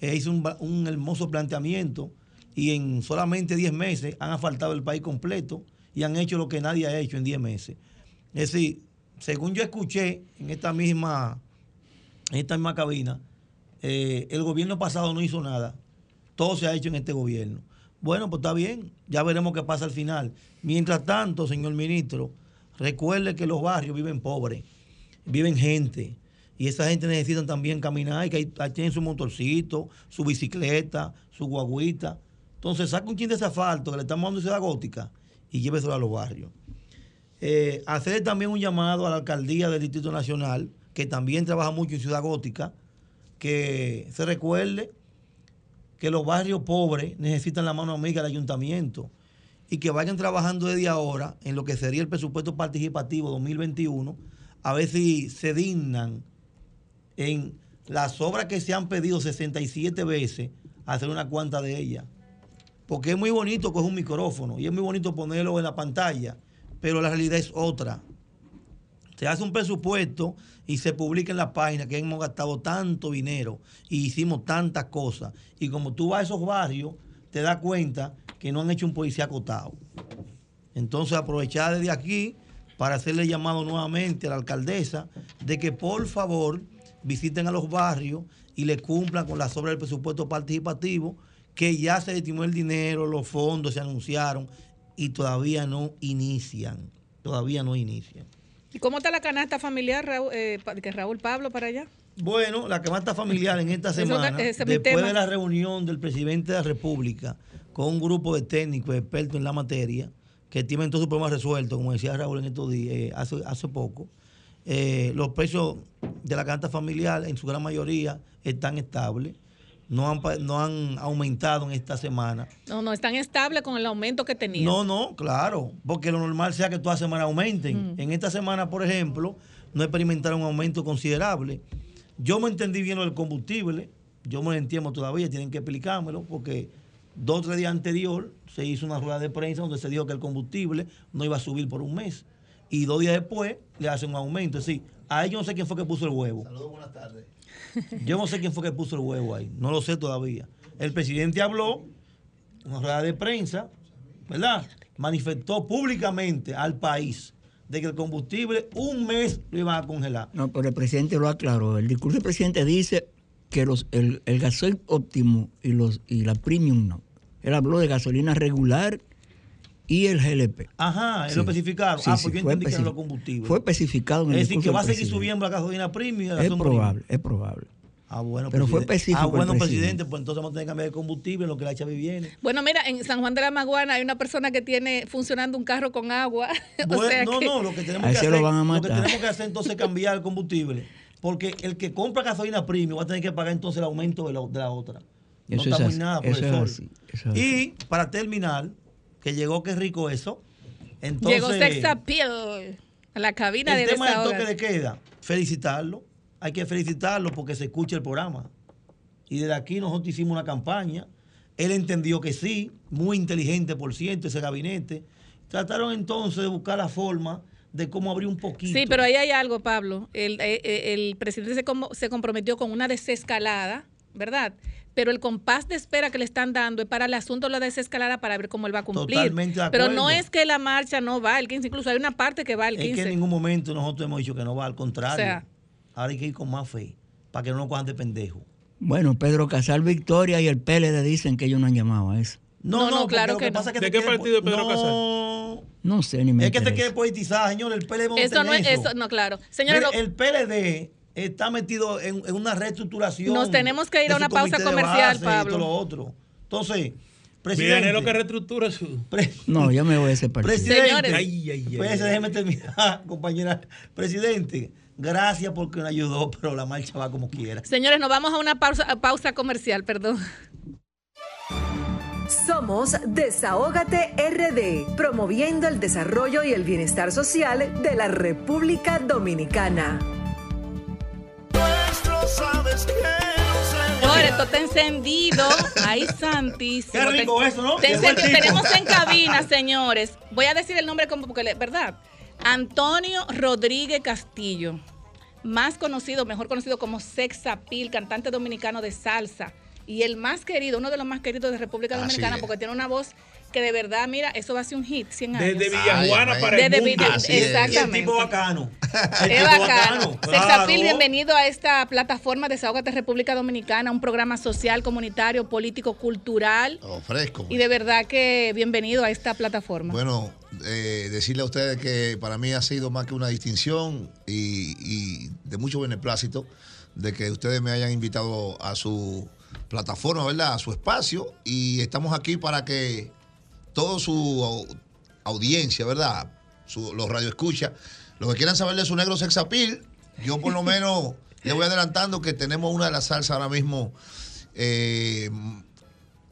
eh, hizo un hermoso planteamiento y en solamente 10 meses han asfaltado el país completo y han hecho lo que nadie ha hecho en 10 meses. Es decir, según yo escuché en esta misma, en esta misma cabina, eh, el gobierno pasado no hizo nada. Todo se ha hecho en este gobierno. Bueno, pues está bien, ya veremos qué pasa al final. Mientras tanto, señor ministro, recuerde que los barrios viven pobres, viven gente. Y esa gente necesita también caminar y que ahí, ahí tienen su motorcito, su bicicleta, su guaguita. Entonces, saca un chin de asfalto que le estamos dando Ciudad Gótica y lléveselo a los barrios. Eh, hacer también un llamado a la alcaldía del Distrito Nacional, que también trabaja mucho en Ciudad Gótica, que se recuerde que los barrios pobres necesitan la mano amiga del ayuntamiento y que vayan trabajando desde ahora en lo que sería el presupuesto participativo 2021, a ver si se dignan en las obras que se han pedido 67 veces, hacer una cuanta de ellas. Porque es muy bonito coger un micrófono y es muy bonito ponerlo en la pantalla, pero la realidad es otra. Se hace un presupuesto y se publica en la página que hemos gastado tanto dinero y hicimos tantas cosas. Y como tú vas a esos barrios, te das cuenta que no han hecho un policía acotado. Entonces aprovechar desde aquí para hacerle llamado nuevamente a la alcaldesa de que por favor visiten a los barrios y le cumplan con las obras del presupuesto participativo, que ya se estimó el dinero, los fondos se anunciaron y todavía no inician. Todavía no inician. ¿y cómo está la canasta familiar, Raúl, eh, que Raúl Pablo para allá? Bueno, la está familiar en esta semana, es después tema. de la reunión del presidente de la República con un grupo de técnicos expertos en la materia, que tienen todos sus problemas resueltos, como decía Raúl en estos días, eh, hace, hace poco, eh, los precios de la canasta familiar en su gran mayoría están estables. No han, no han aumentado en esta semana. No, no, están estables con el aumento que tenían. No, no, claro, porque lo normal sea que todas las semanas aumenten. Mm. En esta semana, por ejemplo, no experimentaron un aumento considerable. Yo me entendí bien lo del combustible, yo me lo entiendo todavía, tienen que explicármelo, porque dos o tres días anterior se hizo una rueda de prensa donde se dijo que el combustible no iba a subir por un mes. Y dos días después le hacen un aumento. Es decir, a ellos no sé quién fue que puso el huevo. Saludos, buenas tardes. Yo no sé quién fue que puso el huevo ahí, no lo sé todavía. El presidente habló, una rueda de prensa, ¿verdad? Manifestó públicamente al país de que el combustible un mes lo iban a congelar. No, pero el presidente lo aclaró. El discurso del presidente dice que los, el, el gasoil óptimo y, los, y la premium no. Él habló de gasolina regular y el GLP. Ajá, Sí. lo especificaron. Sí, ah, sí, pues yo fue entendí que eran los combustibles. Fue especificado en el Es decir, que va a seguir subiendo la gasolina premium y la Es probable, es probable. Ah, bueno, Pero fue presidente. específico Ah, el bueno, presidente, presidente. pues entonces vamos a tener que cambiar de combustible en lo que la chave viene. Bueno, mira, en San Juan de la Maguana hay una persona que tiene funcionando un carro con agua. O Bueno, sea no, que- no, lo que tenemos que hacer, lo van a lo que tenemos que hacer entonces es cambiar el combustible, porque el que compra gasolina premium va a tener que pagar entonces el aumento de la, de la otra. No Eso es estamos así, en nada, eso es profesor. así, eso es y para terminar, que llegó que rico eso. Entonces, Llegó Sex Appeal a la cabina el de tema del toque de queda, felicitarlo. Hay que felicitarlo porque se escucha el programa. Y desde aquí nosotros hicimos una campaña. Él entendió que sí, muy inteligente, por ciento, ese gabinete. Trataron entonces de buscar la forma de cómo abrir un poquito. Sí, pero ahí hay algo, Pablo. El, eh, eh, el presidente se, se comprometió con una desescalada, ¿verdad? Pero el compás de espera que le están dando es para el asunto de la desescalada para ver cómo él va a cumplir. Totalmente de Pero no es que la marcha no va el 15, incluso hay una parte que va el Es 15. que en ningún momento nosotros hemos dicho que no va, al contrario. O sea- Ahora hay que ir con más fe, para que no nos cojan de pendejo. Bueno, Pedro Casal Victoria y el PLD dicen que ellos no han llamado a eso. No, no, claro que no. pasa es que ¿De qué quiere partido es Pedro no, No sé, ni me Es que te quiere politizar, señor. El PLD no Eso no es, eso, no, claro. Señores, Mire, lo- el PLD está metido en, en una reestructuración. Nos tenemos que ir a una pausa comercial, base y Pablo. todo lo otro. Entonces, Viene presidente. lo que reestructura su. pre- No, yo me voy a ese partido. presidente. Señores. Ay, ay, ay, Pues, ay. déjeme terminar, compañera. Presidente, gracias porque me ayudó, pero la marcha va como quiera. señores, nos vamos a una pausa, a pausa comercial, perdón. Somos Desahógate RD, promoviendo el desarrollo y el bienestar social de la República Dominicana. Señores, esto está encendido. Ay, santísimo. Qué rico Ten- eso, ¿no? tenemos en cabina, señores. Voy a decir el nombre como porque, le- ¿verdad? Antonio Rodríguez Castillo, más conocido, mejor conocido como Sexapil, cantante dominicano de salsa. Y el más querido, uno de los más queridos de República Así Dominicana, es. porque tiene una voz que de verdad, mira, eso va a ser un hit, 100 años. Desde Villajuana para Desde el mundo. Villa- exactamente. Y el tipo bacano. El Es tipo bacano. claro. Sexapil, bienvenido a esta plataforma Desahógate República Dominicana, un programa social, comunitario, político, cultural. Oh, fresco. Y de verdad que bienvenido a esta plataforma. Bueno, eh, decirle a ustedes que para mí ha sido más que una distinción y, y de mucho beneplácito de que ustedes me hayan invitado a su plataforma, ¿verdad? A su espacio y estamos aquí para que toda su au- audiencia, ¿verdad? Su- los radioescuchas, los que quieran saber de su negro sexapil, yo por lo menos le voy adelantando que tenemos una de las salsas ahora mismo eh,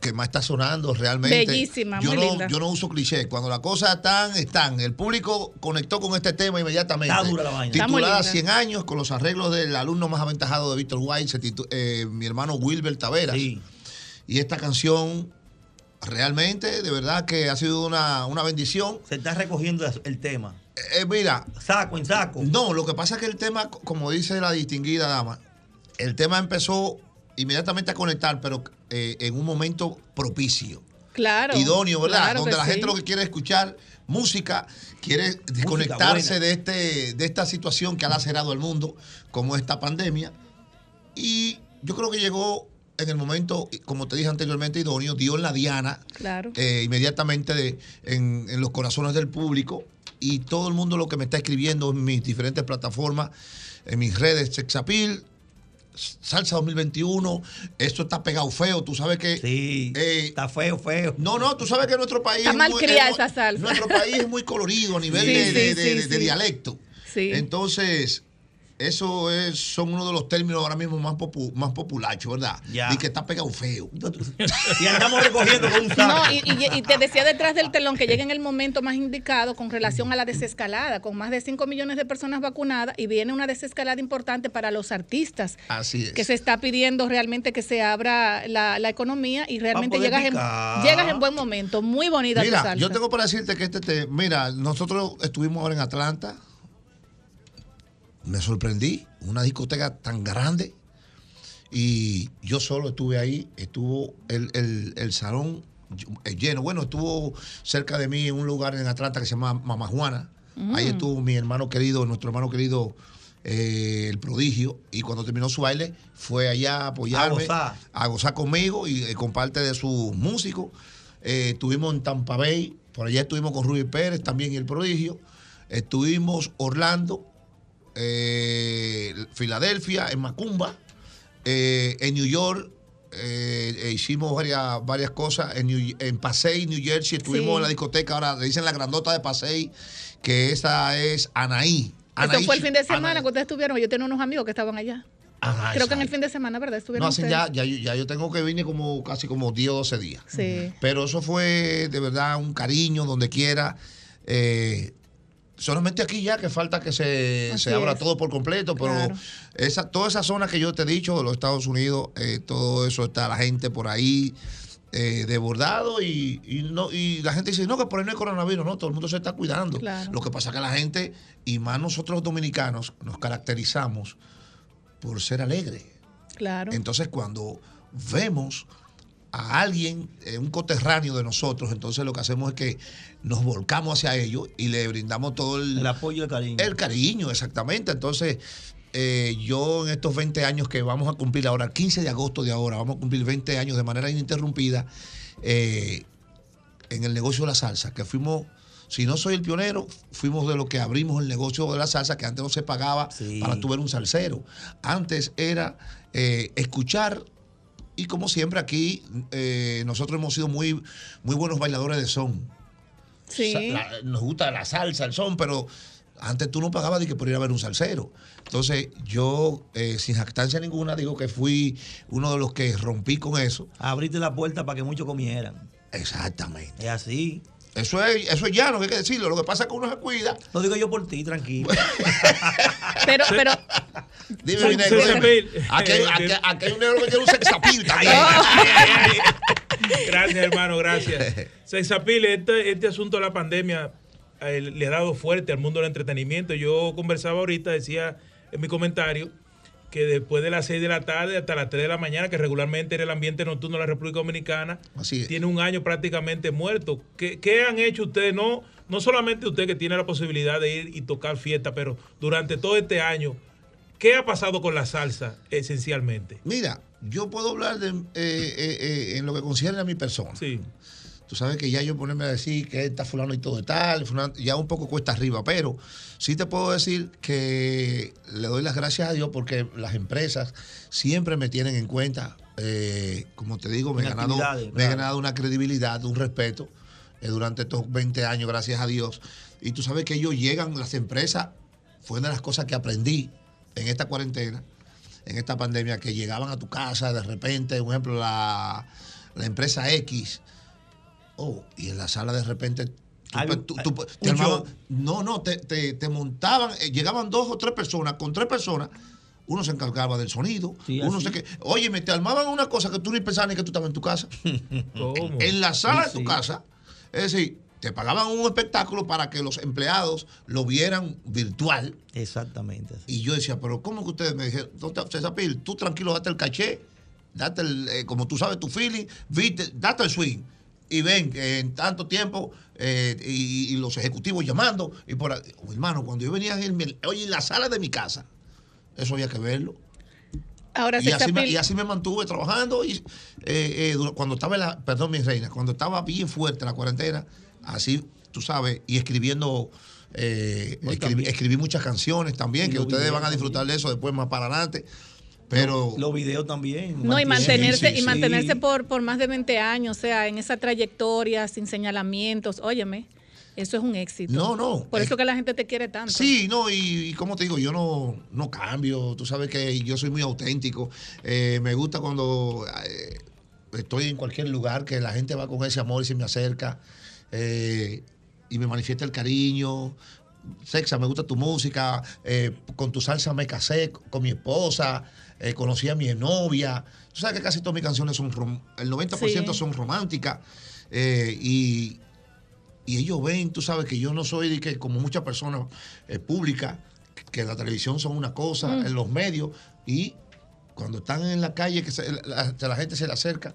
que más está sonando realmente. Bellísima, yo muy no, linda. Yo no uso cliché. Cuando las cosas están, están. El público conectó con este tema inmediatamente. Está dura la vaina. Titulada linda. 100 años con los arreglos del alumno más aventajado de Víctor White, eh, mi hermano Wilber Taveras. Sí. Y esta canción realmente, de verdad que ha sido una, una bendición. Se está recogiendo el tema. Eh, eh, mira, Saco en saco. no, lo que pasa es que el tema, co- como dice la distinguida dama, el tema empezó inmediatamente a conectar, pero eh, en un momento propicio, claro. idóneo, ¿verdad? Claro Donde la sí. gente lo que quiere es escuchar música, quiere desconectarse de, este, de esta situación que ha lacerado al mundo, como esta pandemia. Y yo creo que llegó en el momento, como te dije anteriormente, idóneo, dio en la diana Claro. eh, inmediatamente de, en, en los corazones del público y todo el mundo lo que me está escribiendo en mis diferentes plataformas, en mis redes, Sexapil, Salsa 2021, esto está pegado feo, tú sabes que... Sí. eh, está feo, feo. no, no, tú sabes que nuestro país... Está es mal muy- criada es muy- esa salsa. Nuestro país es muy colorido a nivel Sí, de, sí, de- sí, de- de sí. dialecto. Sí. Entonces, eso es, son uno de los términos ahora mismo más, popu, más populachos, ¿verdad? Ya. Y que está pegado feo. Y andamos recogiendo con un saco. No, y, y- y te decía detrás del telón que llega en el momento más indicado con relación a la desescalada, con más de 5 millones de personas vacunadas y viene una desescalada importante para los artistas, Así es. que se está pidiendo realmente que se abra la, la economía y realmente llegas en, llegas en buen momento. Muy bonita tu Mira, salsa. yo tengo para decirte que este, te- mira, nosotros estuvimos ahora en Atlanta. Me sorprendí, una discoteca tan grande. Y yo solo estuve ahí, estuvo el, el- el salón eh, lleno. Bueno, estuvo cerca de mí en un lugar en Atlanta que se llama Mama Juana. Ahí estuvo mi hermano querido, nuestro hermano querido, eh, el prodigio. Y cuando terminó su baile, fue allá a apoyarme, A gozar. a gozar conmigo y eh, con parte de sus músicos. Eh, estuvimos en Tampa Bay, por allá estuvimos con Rubí Pérez también y el prodigio. Estuvimos Orlando, eh, Filadelfia, en Macumba, eh, en New York. eh, eh, hicimos varias, varias cosas en, New- en Pasey, New Jersey. Estuvimos Sí. en la discoteca, ahora le dicen la grandota de Pasey, que esa es Anaí. Eso Anaí fue el fin de Anaí. semana que ustedes estuvieron. Yo tenía unos amigos que estaban allá. Ajá, Creo que en el fin de semana, ¿verdad? Estuvieron No, ya, ya yo tengo que venir como casi como 10 o 12 días. Sí. Pero eso fue de verdad un cariño donde quiera. Eh, solamente aquí ya que falta que se, se abra es. todo por completo, pero Claro. esa, toda esa zona que yo te he dicho de los Estados Unidos, eh, todo eso está la gente por ahí eh, desbordado y, y no, y la gente dice, no, que por ahí no hay coronavirus, no, todo el mundo se está cuidando. Claro. Lo que pasa es que la gente, y más nosotros los dominicanos, nos caracterizamos por ser alegres. Claro. Entonces, cuando vemos a alguien, eh, un coterráneo de nosotros, entonces lo que hacemos es que nos volcamos hacia ellos y le brindamos todo el, El apoyo y el cariño. el cariño, exactamente. Entonces, eh, yo en estos 20 años que vamos a cumplir ahora, el 15 de agosto de ahora, vamos a cumplir 20 años de manera ininterrumpida eh, en el negocio de la salsa, que fuimos, si no soy el pionero, fuimos de los que abrimos el negocio de la salsa, que antes no se pagaba Sí. para tu ver un salsero. Antes era eh, escuchar y como siempre aquí eh, nosotros hemos sido muy, muy buenos bailadores de son. Sí. La- nos gusta la salsa, el son, pero antes tú no pagabas de que por ir a ver un salsero. Entonces, yo, eh, sin jactancia ninguna, digo que fui uno de los que rompí con eso. Abriste la puerta para que muchos comieran. Exactamente. Es así. Eso es, eso es llano, hay que decirlo. Lo que pasa es que uno se cuida. Lo digo yo por ti, tranquilo. Pero, pero, Dime, mi negro. Aquí, hay- aquí- aquí hay un negro que tiene un sexapil también. Gracias, hermano, gracias. Sexapile, este, este asunto de la pandemia eh, le ha dado fuerte al mundo del entretenimiento. Yo conversaba ahorita, decía en mi comentario, que después de las 6 de la tarde hasta las 3 de la mañana, que regularmente era el ambiente nocturno de la República Dominicana, Así tiene un año prácticamente muerto. ¿Qué, qué han hecho ustedes? No, no solamente usted que tiene la posibilidad de ir y tocar fiesta, pero durante todo este año, ¿qué ha pasado con la salsa esencialmente? Mira, yo puedo hablar de, eh, eh, eh, en lo que concierne a mi persona. Sí. Tú sabes que ya yo ponerme a decir que está fulano y todo de tal, fulano, ya un poco cuesta arriba, pero sí te puedo decir que le doy las gracias a Dios porque las empresas siempre me tienen en cuenta. eh, como te digo, me he, ganado, me he ganado una credibilidad, un respeto eh, durante estos 20 años, gracias a Dios. Y tú sabes que ellos llegan, las empresas, fue una de las cosas que aprendí en esta cuarentena, en esta pandemia, que llegaban a tu casa de repente, por ejemplo, la, la empresa X, oh, y en la sala de repente... tú- tú- te armaban- no, no, te, te- te montaban, eh, llegaban dos o tres personas, con tres personas, uno se encargaba del sonido, Sí, uno sé que, oye, me te armaban una cosa que tú ni pensabas ni que tú estabas en tu casa. ¿Cómo? En la sala Sí, de tu sí. casa, es decir, te pagaban un espectáculo para que los empleados lo vieran virtual. Exactamente. así. Y yo decía, pero ¿cómo que ustedes me dijeron? "No te- César Pil, tú tranquilo, date el caché, date el, eh, como tú sabes, tu feeling, viste, date el swing. Y ven, que en tanto tiempo, eh, y, y los ejecutivos llamando, y por ahí, Oh, hermano, cuando yo venía en mi- oye, en la sala de mi casa, eso había que verlo. ahora Y se así, me, y así me mantuve trabajando y eh, eh, cuando estaba en la, perdón mi reina, cuando estaba bien fuerte la cuarentena, así tú sabes, y escribiendo, eh, escribí, escribí muchas canciones también, que ustedes van a disfrutar de eso después más para adelante. Pero Los videos también. No, y mantenerse, sí, y sí. mantenerse por, por más de 20 años, o sea, en esa trayectoria, sin señalamientos, óyeme, Eso es un éxito. No, no. Por eso que la gente te quiere tanto. Sí, no, y, y como te digo, yo no, no cambio. Tú sabes que yo soy muy auténtico. Eh, me gusta cuando eh, estoy en cualquier lugar que la gente va con ese amor y se me acerca eh, y me manifiesta el cariño. Sexa, me gusta tu música. eh, con tu salsa me casé con mi esposa. Eh, conocí a mi novia. Tú sabes que casi todas mis canciones son, rom- el 90% Sí. son románticas. eh, y, y ellos ven, tú sabes que yo no soy de que como muchas personas eh, públicas, que en la televisión son una cosa, Mm. en los medios, y cuando están en la calle, que se- la, la gente se le acerca.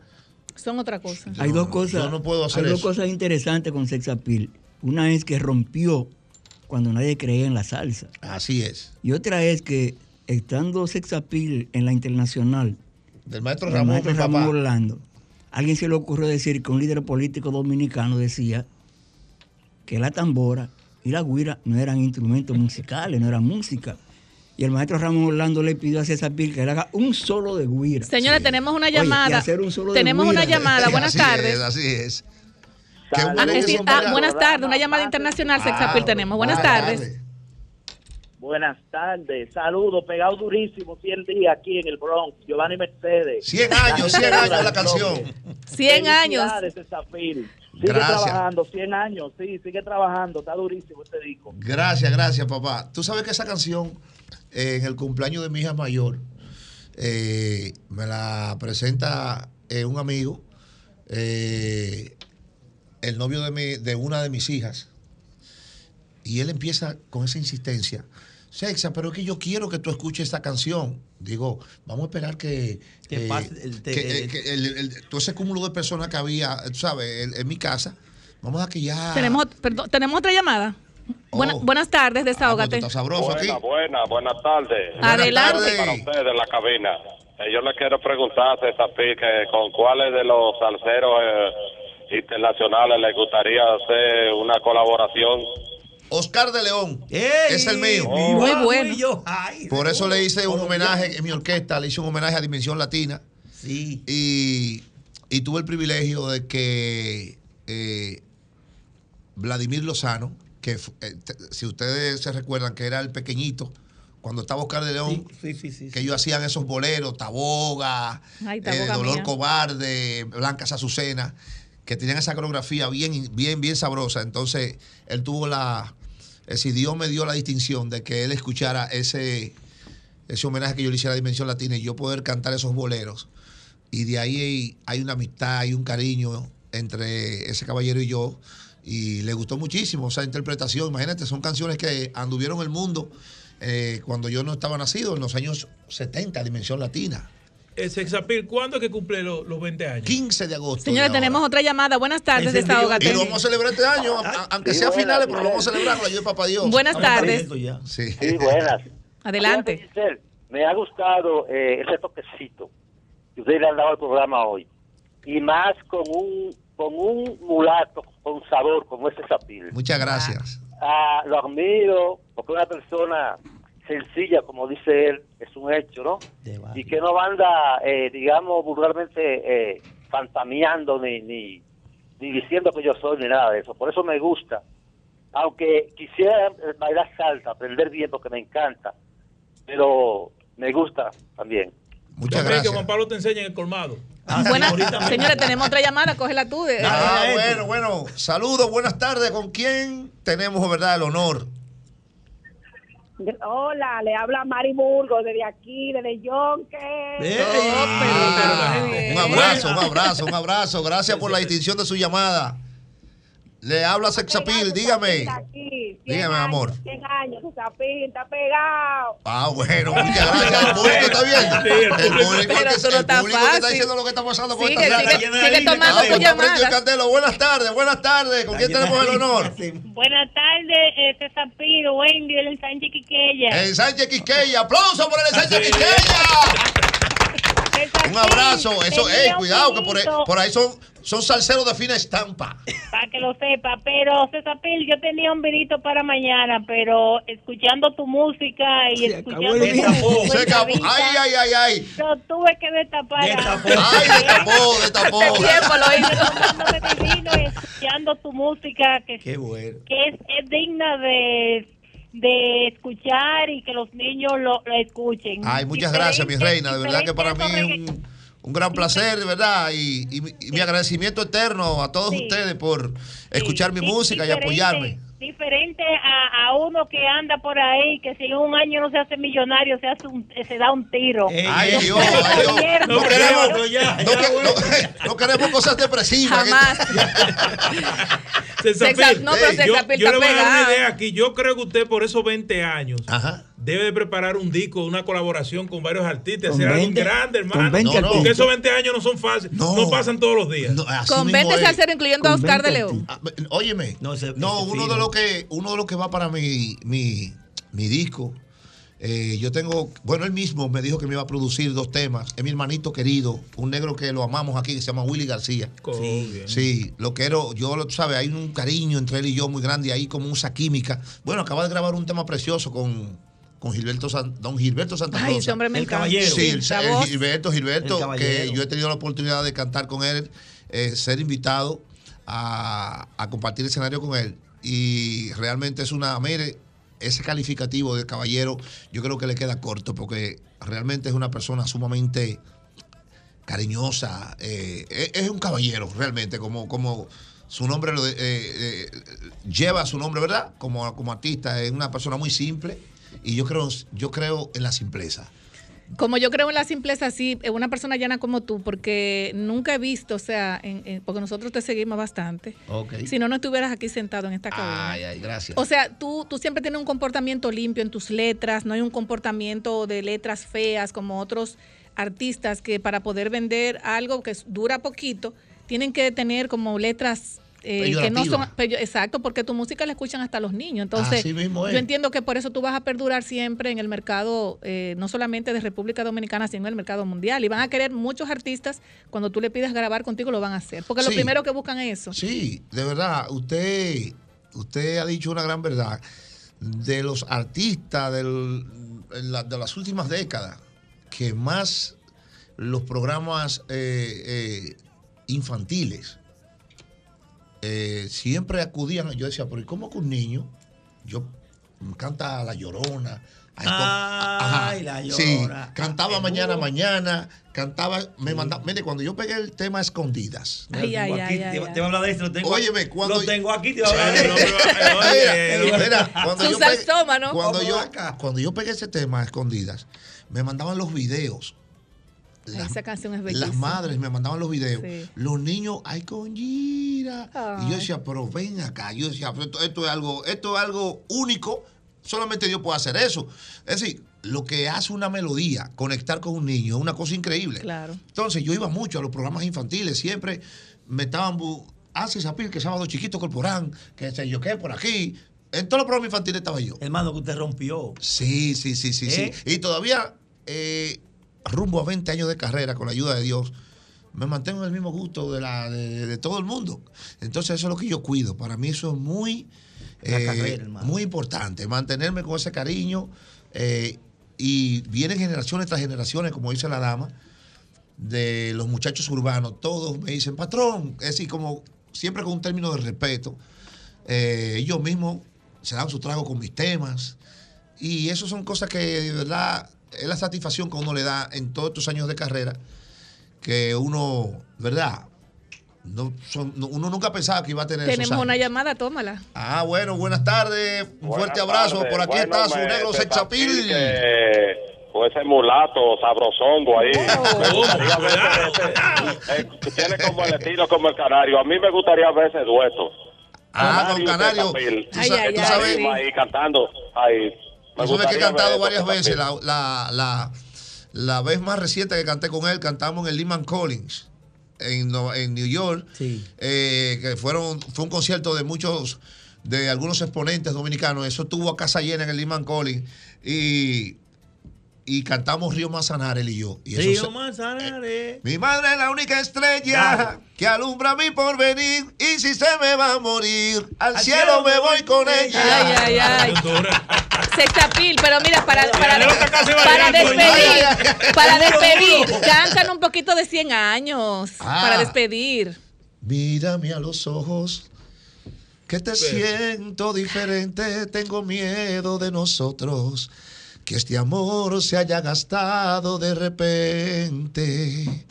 Son otra cosa. Hay No, dos cosas. yo no puedo hacer hay dos eso. cosas interesantes con Sex Appeal. Una es que rompió cuando nadie creía en la salsa. Así es. Y otra es que estando Sex Appeal en la internacional, Del maestro Ramón, maestro mi Ramón papá. Orlando, alguien se le ocurrió decir que un líder político dominicano decía que la tambora y la guira no eran instrumentos musicales, no eran música. Y el maestro Ramón Orlando le pidió a César Pil que le haga un solo de guira. Señora, Sí. tenemos una Oye, llamada. hacer un solo de tenemos una llamada. Buenas así tardes. Es, así es. Qué bueno Ah, ah, buenas tardes, una llamada internacional, Sexapil Ah, tenemos. Buenas buenas tardes. Buenas tardes, saludos, pegado durísimo, 100 días aquí en el Bronx, Giovanni Mercedes. 100 años, 100 años la canción. 100 años. Sigue Gracias. trabajando, 100 años, sí, sigue trabajando, está durísimo este disco. Gracias, gracias, papá. Tú sabes que esa canción, eh, en el cumpleaños de mi hija mayor, eh, me la presenta eh, un amigo, eh, el novio de, mi- de una de mis hijas, y él empieza con esa insistencia. Sexa, pero es que yo quiero que tú escuches esta canción. Digo, vamos a esperar que, Que eh, pase el- que, el- eh, que el- el- todo ese cúmulo de personas que había, tú sabes, en, en mi casa. Vamos a que ya. Tenemos, perdón, tenemos otra llamada. Buena- Oh. buenas tardes, Ah, desahógate. sabroso aquí. Buenas, buenas, buenas tardes. Adelante. Buenas Para ustedes en la cabina. Eh, yo le quiero preguntar a César que con cuáles de los salseros eh, internacionales le gustaría hacer una colaboración. Oscar de León. ¡Ey! Es el mío. Mi Muy bueno. y yo, ay, Por eso le hice un homenaje en mi orquesta, le hice un homenaje a Dimensión Latina Sí. y, y tuve el privilegio de que eh, Vladimir Lozano, que eh, si ustedes se recuerdan que era el pequeñito, cuando estaba Oscar de León, Sí, sí, sí, sí. que ellos hacían esos boleros, Taboga, Ay, eh, Dolor mía. Cobarde, Blancas Azucena, que tenían esa coreografía bien, bien, bien sabrosa. Entonces, él tuvo la, eh, si Dios me dio la distinción de que él escuchara ese, ese homenaje que yo le hiciera a Dimensión Latina y yo poder cantar esos boleros. Y de ahí hay una amistad, hay un cariño entre ese caballero y yo. Y le gustó muchísimo esa interpretación. Imagínate, son canciones que anduvieron el mundo eh, cuando yo no estaba nacido, en los años 70, Dimensión Latina. Eh, Sexapil, ¿cuándo es que cumple lo- los 20 años? 15 de agosto. Señores, de tenemos otra llamada. Buenas tardes, Encendido. Y desahógate. lo vamos a celebrar este año, a- a- aunque Sí, sea buena, finales, pero lo vamos a celebrar con la ayuda de Papá Dios. Buenas tardes. Sí. Sí, buenas. Adelante. Giselle, Me ha gustado eh, ese toquecito que ustedes le han dado al programa hoy. Y más con un, con un mulato con sabor como ese Zapil. Muchas gracias. Ah, lo admiro porque una persona sencilla, como dice él, es un hecho, ¿no? Y que no anda, eh, digamos, vulgarmente eh, fantameando ni, ni, ni diciendo que yo soy ni nada de eso. Por eso me gusta. Aunque quisiera bailar salsa, aprender bien porque me encanta, pero me gusta también. Muchas creí que gracias. Juan Pablo te enseña en el colmado. Ah, Buenas, señores, tenemos otra llamada. Cógela tú. de- Ah, dale, bueno, bueno. Saludos, buenas tardes. ¿Con quién tenemos, verdad, el honor? Hola, le habla Mari Burgos desde aquí, desde Yonke. Ah, un abrazo, un abrazo, un abrazo. Gracias por la distinción de su llamada. Le habla Sexapil, dígame. Dígame, amor. 100 años, Sexapil, está pegado. Ah, bueno, muchas gracias. El público está viendo. Sí, el público- Pero eso no el está público que está fácil. diciendo lo que está pasando con Sigue, esta sigue, sigue harina. tomando Ah, tu está llamada. candelo. Buenas tardes, buenas tardes. ¿Con quién tenemos el honor? Buenas tardes, eh, César Piro, Wendy, el Sánchez Quiqueya. El Sánchez Quisqueya. Aplauso por el Sánchez Quisqueya. Un abrazo. Eso, ey, cuidado, que por ahí, vinito. por ahí son, son salseros de fina estampa. Para que lo sepa, pero César Pil, yo tenía un vinito para mañana, pero escuchando tu música y escuchando tu, tu Se acabó. Ay, ay, ay, ay. yo tuve que destapar. Ay, destapó, destapó. Y escuchando tu música que, Qué bueno. que es, es digna de, de escuchar y que los niños lo, lo escuchen. Ay, muchas gracias, mi reina. De verdad que para mí es un, un gran placer, de verdad. Y, y y mi agradecimiento eterno a todos ustedes por escuchar mi música y apoyarme. Diferente a, a uno que anda por ahí, que si en un año no se hace millonario, se hace un, se da un tiro. Ay, Dios, ay, Dios. No queremos, no, que- no- no queremos cosas depresivas. César César- Pil, no, pero yo, Pil yo le está voy a dar una idea aquí. Yo creo que usted por esos 20 años debe de preparar un disco, una colaboración con varios artistas, Con hacer algo 20 grande, con hermano. 20 Porque esos 20 años no son fáciles, no, pasan todos los días. Con 20 salseros, incluyendo a Oscar de León. Ah, Óyeme, no, ese uno de los que uno de los que va para mi, mi, mi disco. eh, yo tengo, bueno, él mismo me dijo que me iba a producir dos temas. Es mi hermanito querido, un negro que lo amamos aquí, que se llama Willy García. Sí. Sí, lo quiero, yo lo tú sabes, hay un cariño entre él y yo muy grande, ahí como esa química. Bueno, acaba de grabar un tema precioso con, con Gilberto San- don Gilberto Santa Rosa. Ay, ese hombre me El encanta. caballero. Sí, el, el. Gilberto, El Gilberto, que yo he tenido la oportunidad de cantar con él, eh, ser invitado a, a compartir escenario con él. Y realmente es una, mire, ese calificativo de caballero, yo creo que le queda corto, porque realmente es una persona sumamente cariñosa, eh, es, es un caballero, realmente, como, como su nombre lo de- eh, eh, lleva su nombre, ¿verdad? Como, como artista, es una persona muy simple, y yo creo, yo creo en la simpleza. Como yo creo en la simpleza, sí, en una persona llana como tú, porque nunca he visto, o sea, en- en- porque nosotros te seguimos bastante. Ok. Si no, no estuvieras aquí sentado en esta cabina. Ay, ay, gracias. O sea, tú, tú siempre tienes un comportamiento limpio en tus letras, no hay un comportamiento de letras feas como otros artistas que para poder vender algo que dura poquito, tienen que tener como letras eh, que no son... Peyorativas. peyo- exacto, porque tu música la escuchan hasta los niños. Entonces, mismo yo entiendo que por eso tú vas a perdurar siempre en el mercado, eh, no solamente de República Dominicana, sino en el mercado mundial. Y van a querer muchos artistas, cuando tú le pidas grabar contigo, lo van a hacer. Porque lo primero que buscan es eso. Sí, de verdad, usted, usted ha dicho una gran verdad. De los artistas del- la- de las últimas décadas, que más los programas eh, infantiles eh, siempre acudían, yo decía, pero ¿y cómo que un niño? Yo canta La Llorona. Ay, ajá, Ay, la Sí, Llorona. cantaba El mañana, mañana, cantaba, me mandaba, mire, cuando yo pegué el tema Escondidas. Mira, lo tengo aquí, te, te voy a hablar de esto. Lo tengo, Óyeme, cuando- lo tengo aquí, te voy a hablar de Sí, esto. Mira, mira, cuando Su yo pegué- cuando yo, acá. cuando yo pegué ese tema a escondidas, me mandaban los videos. Las, Esa canción es bellísima. las madres me mandaban los videos. Sí. Los niños, ay, con Gira. Y yo decía, pero ven acá. Yo decía, pero esto, esto es algo, esto es algo único. Solamente Dios puede hacer eso. Es decir, lo que hace una melodía, conectar con un niño, es una cosa increíble. Claro. Entonces yo iba mucho a los programas infantiles, siempre me estaban, hace sapir que sábado chiquito corporán, que sé yo qué, por aquí. En todos los programas infantiles estaba yo. Hermano, que usted rompió. Sí, sí, sí, sí, ¿Eh? sí. Y todavía, eh, rumbo a 20 años de carrera, con la ayuda de Dios, me mantengo en el mismo gusto de, la, de, de todo el mundo. Entonces eso es lo que yo cuido. Para mí eso es muy, eh, carrera, muy importante, mantenerme con ese cariño. eh, y vienen generaciones tras generaciones, como dice la dama, de los muchachos urbanos. Todos me dicen, patrón, es decir, como siempre con un término de respeto. Eh, ellos mismos se dan su trago con mis temas. Y eso son cosas que de verdad es la satisfacción que uno le da en todos estos años de carrera, que uno, ¿verdad? No, son- no- uno nunca pensaba que iba a tener esos Tenemos años. una llamada, tómala. Ah, bueno, buenas tardes. Un Buenas fuerte abrazo. tardes. Por aquí Bueno, está su negro que Con ese mulato sabrosongo ahí. Me gustaría verse- eh, tiene como el estilo como el canario. A mí me gustaría ver ese dueto. Ah, con y Canario. Tú sa- tú sabes- Ahí cantando. Ahí. Tú sabes que he cantado varias eso, veces. La, la, la, la vez más reciente que canté con él, cantamos en el Lehman Collins, en, New York. eh, que fueron, fue un concierto de muchos, de algunos exponentes dominicanos. Eso tuvo a casa llena en el Lehman Collins. Y y cantamos Río Manzanares, él y yo. Y eso Río se- Manzanares. mi madre es la única estrella que alumbra mi porvenir y si se me va a morir, al, cielo me voy con ella. Ay, ay, ay. Sexapil, pero mira, para, para, para despedir, para despedir, cantan un poquito de 100 años, Ah. para despedir. Mírame a los ojos, que te siento diferente, tengo miedo de nosotros, que este amor se haya gastado de repente.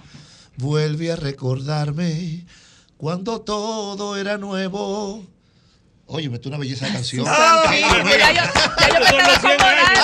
Vuelve a recordarme cuando todo era nuevo. Oye, me una belleza de canción. Sí, ya yo, ya yo me estaba acomodando.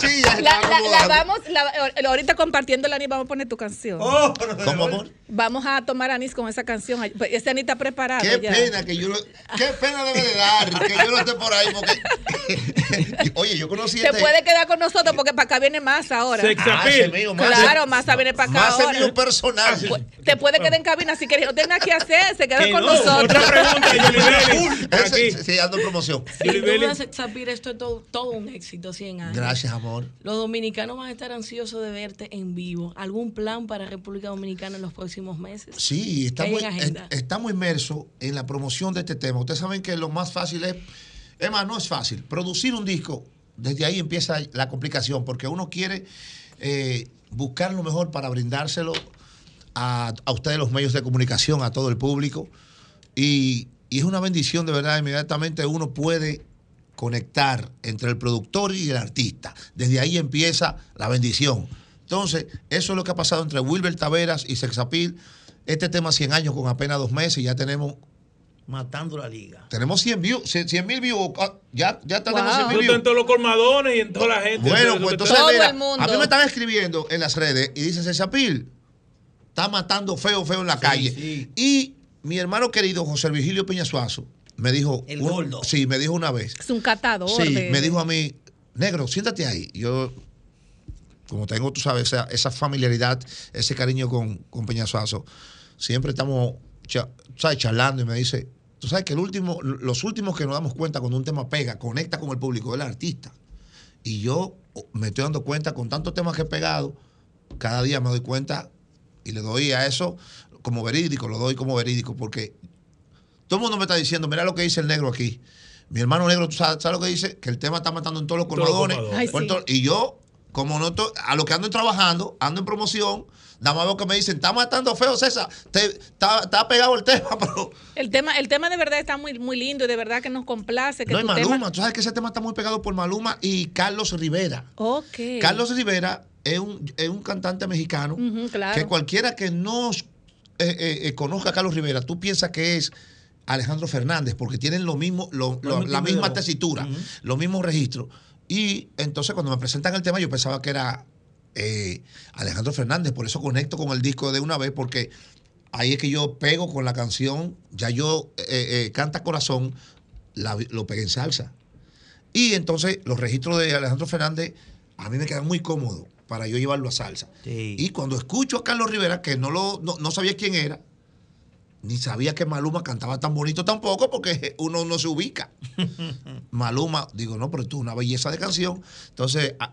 Sí, ya se La, la- la vamos, la- ahorita compartiendo la Ani vamos a poner tu canción. Oh, ¿Cómo, amor? Vamos a tomar anís con esa canción. Pues, Ese Anita preparado Qué ya. pena que yo lo, qué pena debe de dar que yo no esté por ahí porque oye yo conocí Se este puede quedar con nosotros porque para acá viene más ahora. Ah, mío, más claro, Massa viene para acá el ahora. mío personal Pues, Te puede quedar en cabina si quieres. No tenga nada que hacer. Se queda Que con no. nosotros. Otra pregunta, sí, ando en promoción Sin duda, Sapir, esto es todo, todo un éxito, 100 años. gracias amor Los dominicanos van a estar ansiosos de verte en vivo. ¿Algún plan para República Dominicana en los próximos meses? sí ¿Qué hay estamos est- inmersos en la promoción de este tema ustedes saben que lo más fácil es es más no es fácil producir un disco desde ahí empieza la complicación porque uno quiere eh, buscar lo mejor para brindárselo a, a ustedes los medios de comunicación, a todo el público. Y, y es una bendición, de verdad, inmediatamente uno puede conectar entre el productor y el artista. Desde ahí empieza la bendición. Entonces, eso es lo que ha pasado entre Wilber Taveras y Sexapil. Este tema 100 años con apenas dos meses, ya tenemos Matando la liga. tenemos 100 views, 100 mil views, ah, ya, ya tenemos 100 Tú mil estás views. en todos los colmadones y en toda la gente. Bueno, pues entonces mira, a mí me están escribiendo en las redes y dicen, Cesapil, está matando feo, feo en la calle. Y mi hermano querido José Virgilio Peñasuazo me dijo... El un- gordo. Sí, me dijo una vez. Es un catador. Sí, de- me dijo a mí, negro, siéntate ahí. Yo, como tengo, tú sabes, esa, esa familiaridad, ese cariño con, con Peñasuazo, siempre estamos cha- ¿sabes? charlando y me dice, tú sabes que el último, los últimos que nos damos cuenta cuando un tema pega, conecta con el público, es el artista. Y yo me estoy dando cuenta con tantos temas que he pegado, cada día me doy cuenta y le doy a eso como verídico, lo doy como verídico, porque todo el mundo me está diciendo, mira lo que dice el negro aquí. Mi hermano negro, ¿tú sabes, sabes lo que dice? Que el tema está matando en todos los colmadones. Ay, sí. Y yo, como no a lo que ando trabajando, ando en promoción, nada más veo que me dicen, está matando feo, César, te- está, está pegado el tema, pero El tema, el tema de verdad está muy, muy lindo y de verdad que nos complace. Que no hay tu Maluma. tema- Tú sabes que ese tema está muy pegado por Maluma y Carlos Rivera. Ok. Carlos Rivera es un, es un cantante mexicano claro. que cualquiera que no eh, eh, eh, conozca a Carlos Rivera, tú piensas que es Alejandro Fernández, porque tienen lo mismo, lo- la misma tesitura, los mismos registros. Y entonces cuando me presentan el tema, yo pensaba que era eh, Alejandro Fernández, por eso conecto con el disco de una vez, porque ahí es que yo pego con la canción, ya yo eh, eh, canta corazón, la- lo pegué en salsa. Y entonces los registros de Alejandro Fernández a mí me quedan muy cómodos para yo llevarlo a salsa. Y cuando escucho a Carlos Rivera, que no, lo, no, no sabía quién era, ni sabía que Maluma cantaba tan bonito tampoco, porque uno no se ubica. Maluma, digo, no, pero esto es una belleza de canción. Entonces, a-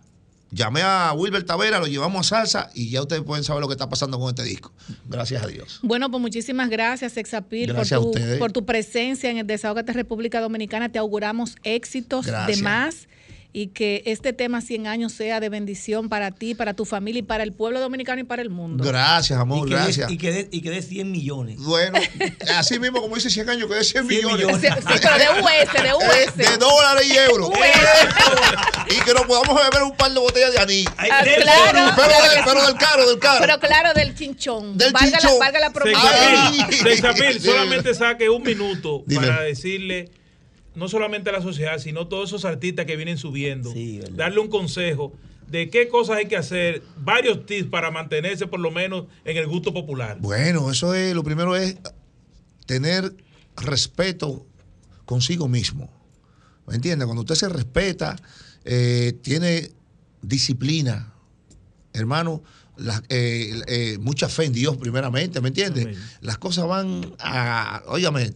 llamé a Wilber Tavera, lo llevamos a salsa y ya ustedes pueden saber lo que está pasando con este disco. Gracias a Dios. Bueno, pues muchísimas gracias, Sexapil, por Gracias a tu, por tu presencia en el Desahogate República Dominicana. Te auguramos éxitos Gracias. de más y que este tema 100 años sea de bendición para ti, para tu familia y para el pueblo dominicano y para el mundo. Gracias, amor, y que dé- gracias. y, que dé, y que dé 100 millones. Bueno, así mismo como dice 100 años, que de 100 millones. millones. Sí, sí, pero de US, de US. Eh, de dólares y euros. y que nos podamos beber un par de botellas de anís. Ah, claro, pero, claro del- pero sí. del caro, del caro. Pero claro, del chinchón. Del valga, chinchón. La, valga la. Sexapil, Ay. Solamente saque un minuto Dime. para decirle, no solamente a la sociedad, sino todos esos artistas que vienen subiendo, darle un consejo de qué cosas hay que hacer, varios tips para mantenerse por lo menos en el gusto popular. Bueno, eso es, lo primero es tener respeto consigo mismo. ¿Me entiendes? Cuando usted se respeta, eh, tiene disciplina, hermano, la- eh, eh, mucha fe en Dios primeramente, ¿me entiendes? Las cosas van a, óigame,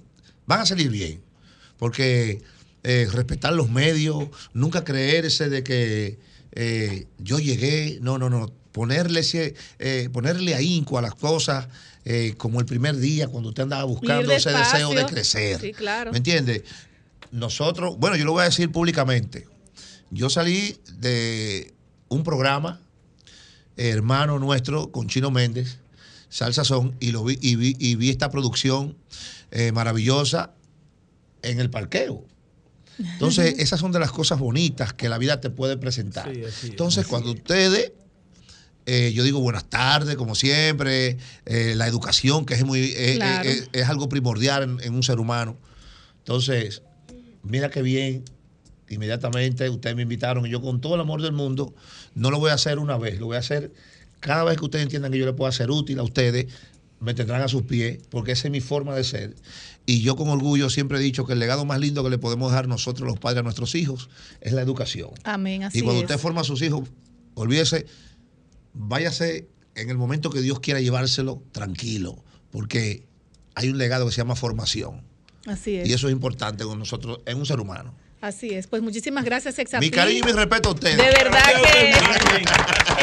van a salir bien. Porque eh, respetar los medios, nunca creerse de que eh, yo llegué, no, no, no, ponerle, ese, eh, ponerle ahínco a las cosas eh, como el primer día cuando usted andaba buscando ese deseo de crecer. Sí, claro. ¿Me entiende? Nosotros, bueno, yo lo voy a decir públicamente. Yo salí de un programa, hermano nuestro, con Chino Méndez, Salsa Son, y, lo vi, y, vi, y vi esta producción maravillosa en el parqueo. Entonces, esas son de las cosas bonitas que la vida te puede presentar. Sí, así es. Entonces, cuando ustedes, eh, yo digo buenas tardes, como siempre, eh, la educación, que es, muy, eh, Claro. eh, es algo primordial en, en un ser humano. Entonces, mira qué bien, inmediatamente ustedes me invitaron y yo con todo el amor del mundo, no lo voy a hacer una vez, lo voy a hacer cada vez que ustedes entiendan que yo le puedo hacer útil a ustedes, me tendrán a sus pies, porque esa es mi forma de ser. Y yo con orgullo siempre he dicho que el legado más lindo que le podemos dar nosotros los padres a nuestros hijos es la educación. Amén, así y cuando es. usted forma a sus hijos, olvídese, váyase en el momento que Dios quiera llevárselo tranquilo, porque hay un legado que se llama formación. Así es. Y eso es importante con nosotros, en un ser humano. Así es. Pues muchísimas gracias, Exapil. Mi cariño y mi respeto a ustedes. De verdad que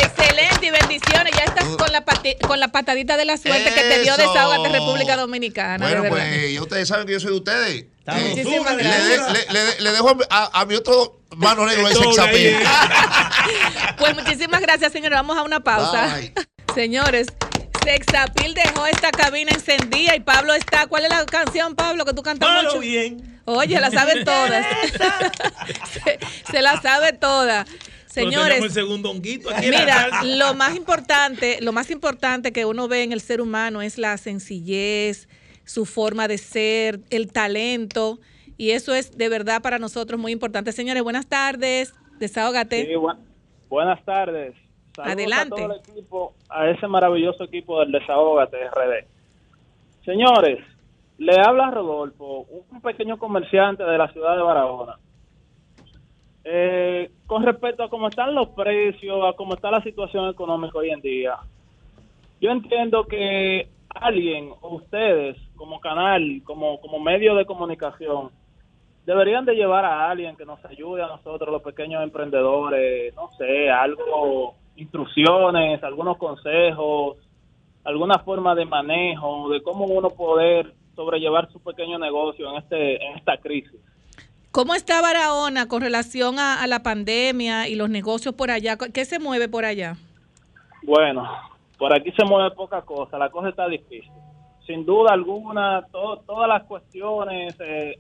excelente y bendiciones. Ya estás con la, pati- con la patadita de la suerte que te dio. Desahogate República Dominicana. Bueno, de pues ya ustedes saben que yo soy de ustedes. Muchísimas le, gracias. de- le- le- le dejo a, a mi otro mano negro, ese exapil. Pues muchísimas gracias, señores. Vamos a una pausa. Bye. Señores, Sexapil dejó esta cabina encendida y Pablo está. ¿Cuál es la canción, Pablo, que tú cantas Malo mucho? bien. Oye, la saben todas. se, se la sabe toda. Señores, el segundo honguito aquí en la Mira, lo más importante, lo más importante que uno ve en el ser humano es la sencillez, su forma de ser, el talento, y eso es de verdad para nosotros muy importante. Señores, buenas tardes, desahógate. Sí, bu- buenas tardes. Saludos Adelante. A, todo el equipo, a ese maravilloso equipo del Desahógate RD. Señores, le habla Rodolfo, un pequeño comerciante de la ciudad de Barahona. Eh, con respecto a cómo están los precios, a cómo está la situación económica hoy en día, yo entiendo que alguien, o ustedes, como canal, como, como medio de comunicación, deberían de llevar a alguien que nos ayude a nosotros, los pequeños emprendedores, no sé, algo, instrucciones, algunos consejos, alguna forma de manejo, de cómo uno poder sobrellevar su pequeño negocio en este en esta crisis. ¿Cómo está Barahona con relación a, a la pandemia y los negocios por allá? ¿Qué se mueve por allá? Bueno, por aquí se mueve poca cosa, la cosa está difícil. Sin duda alguna, to- todas las cuestiones eh,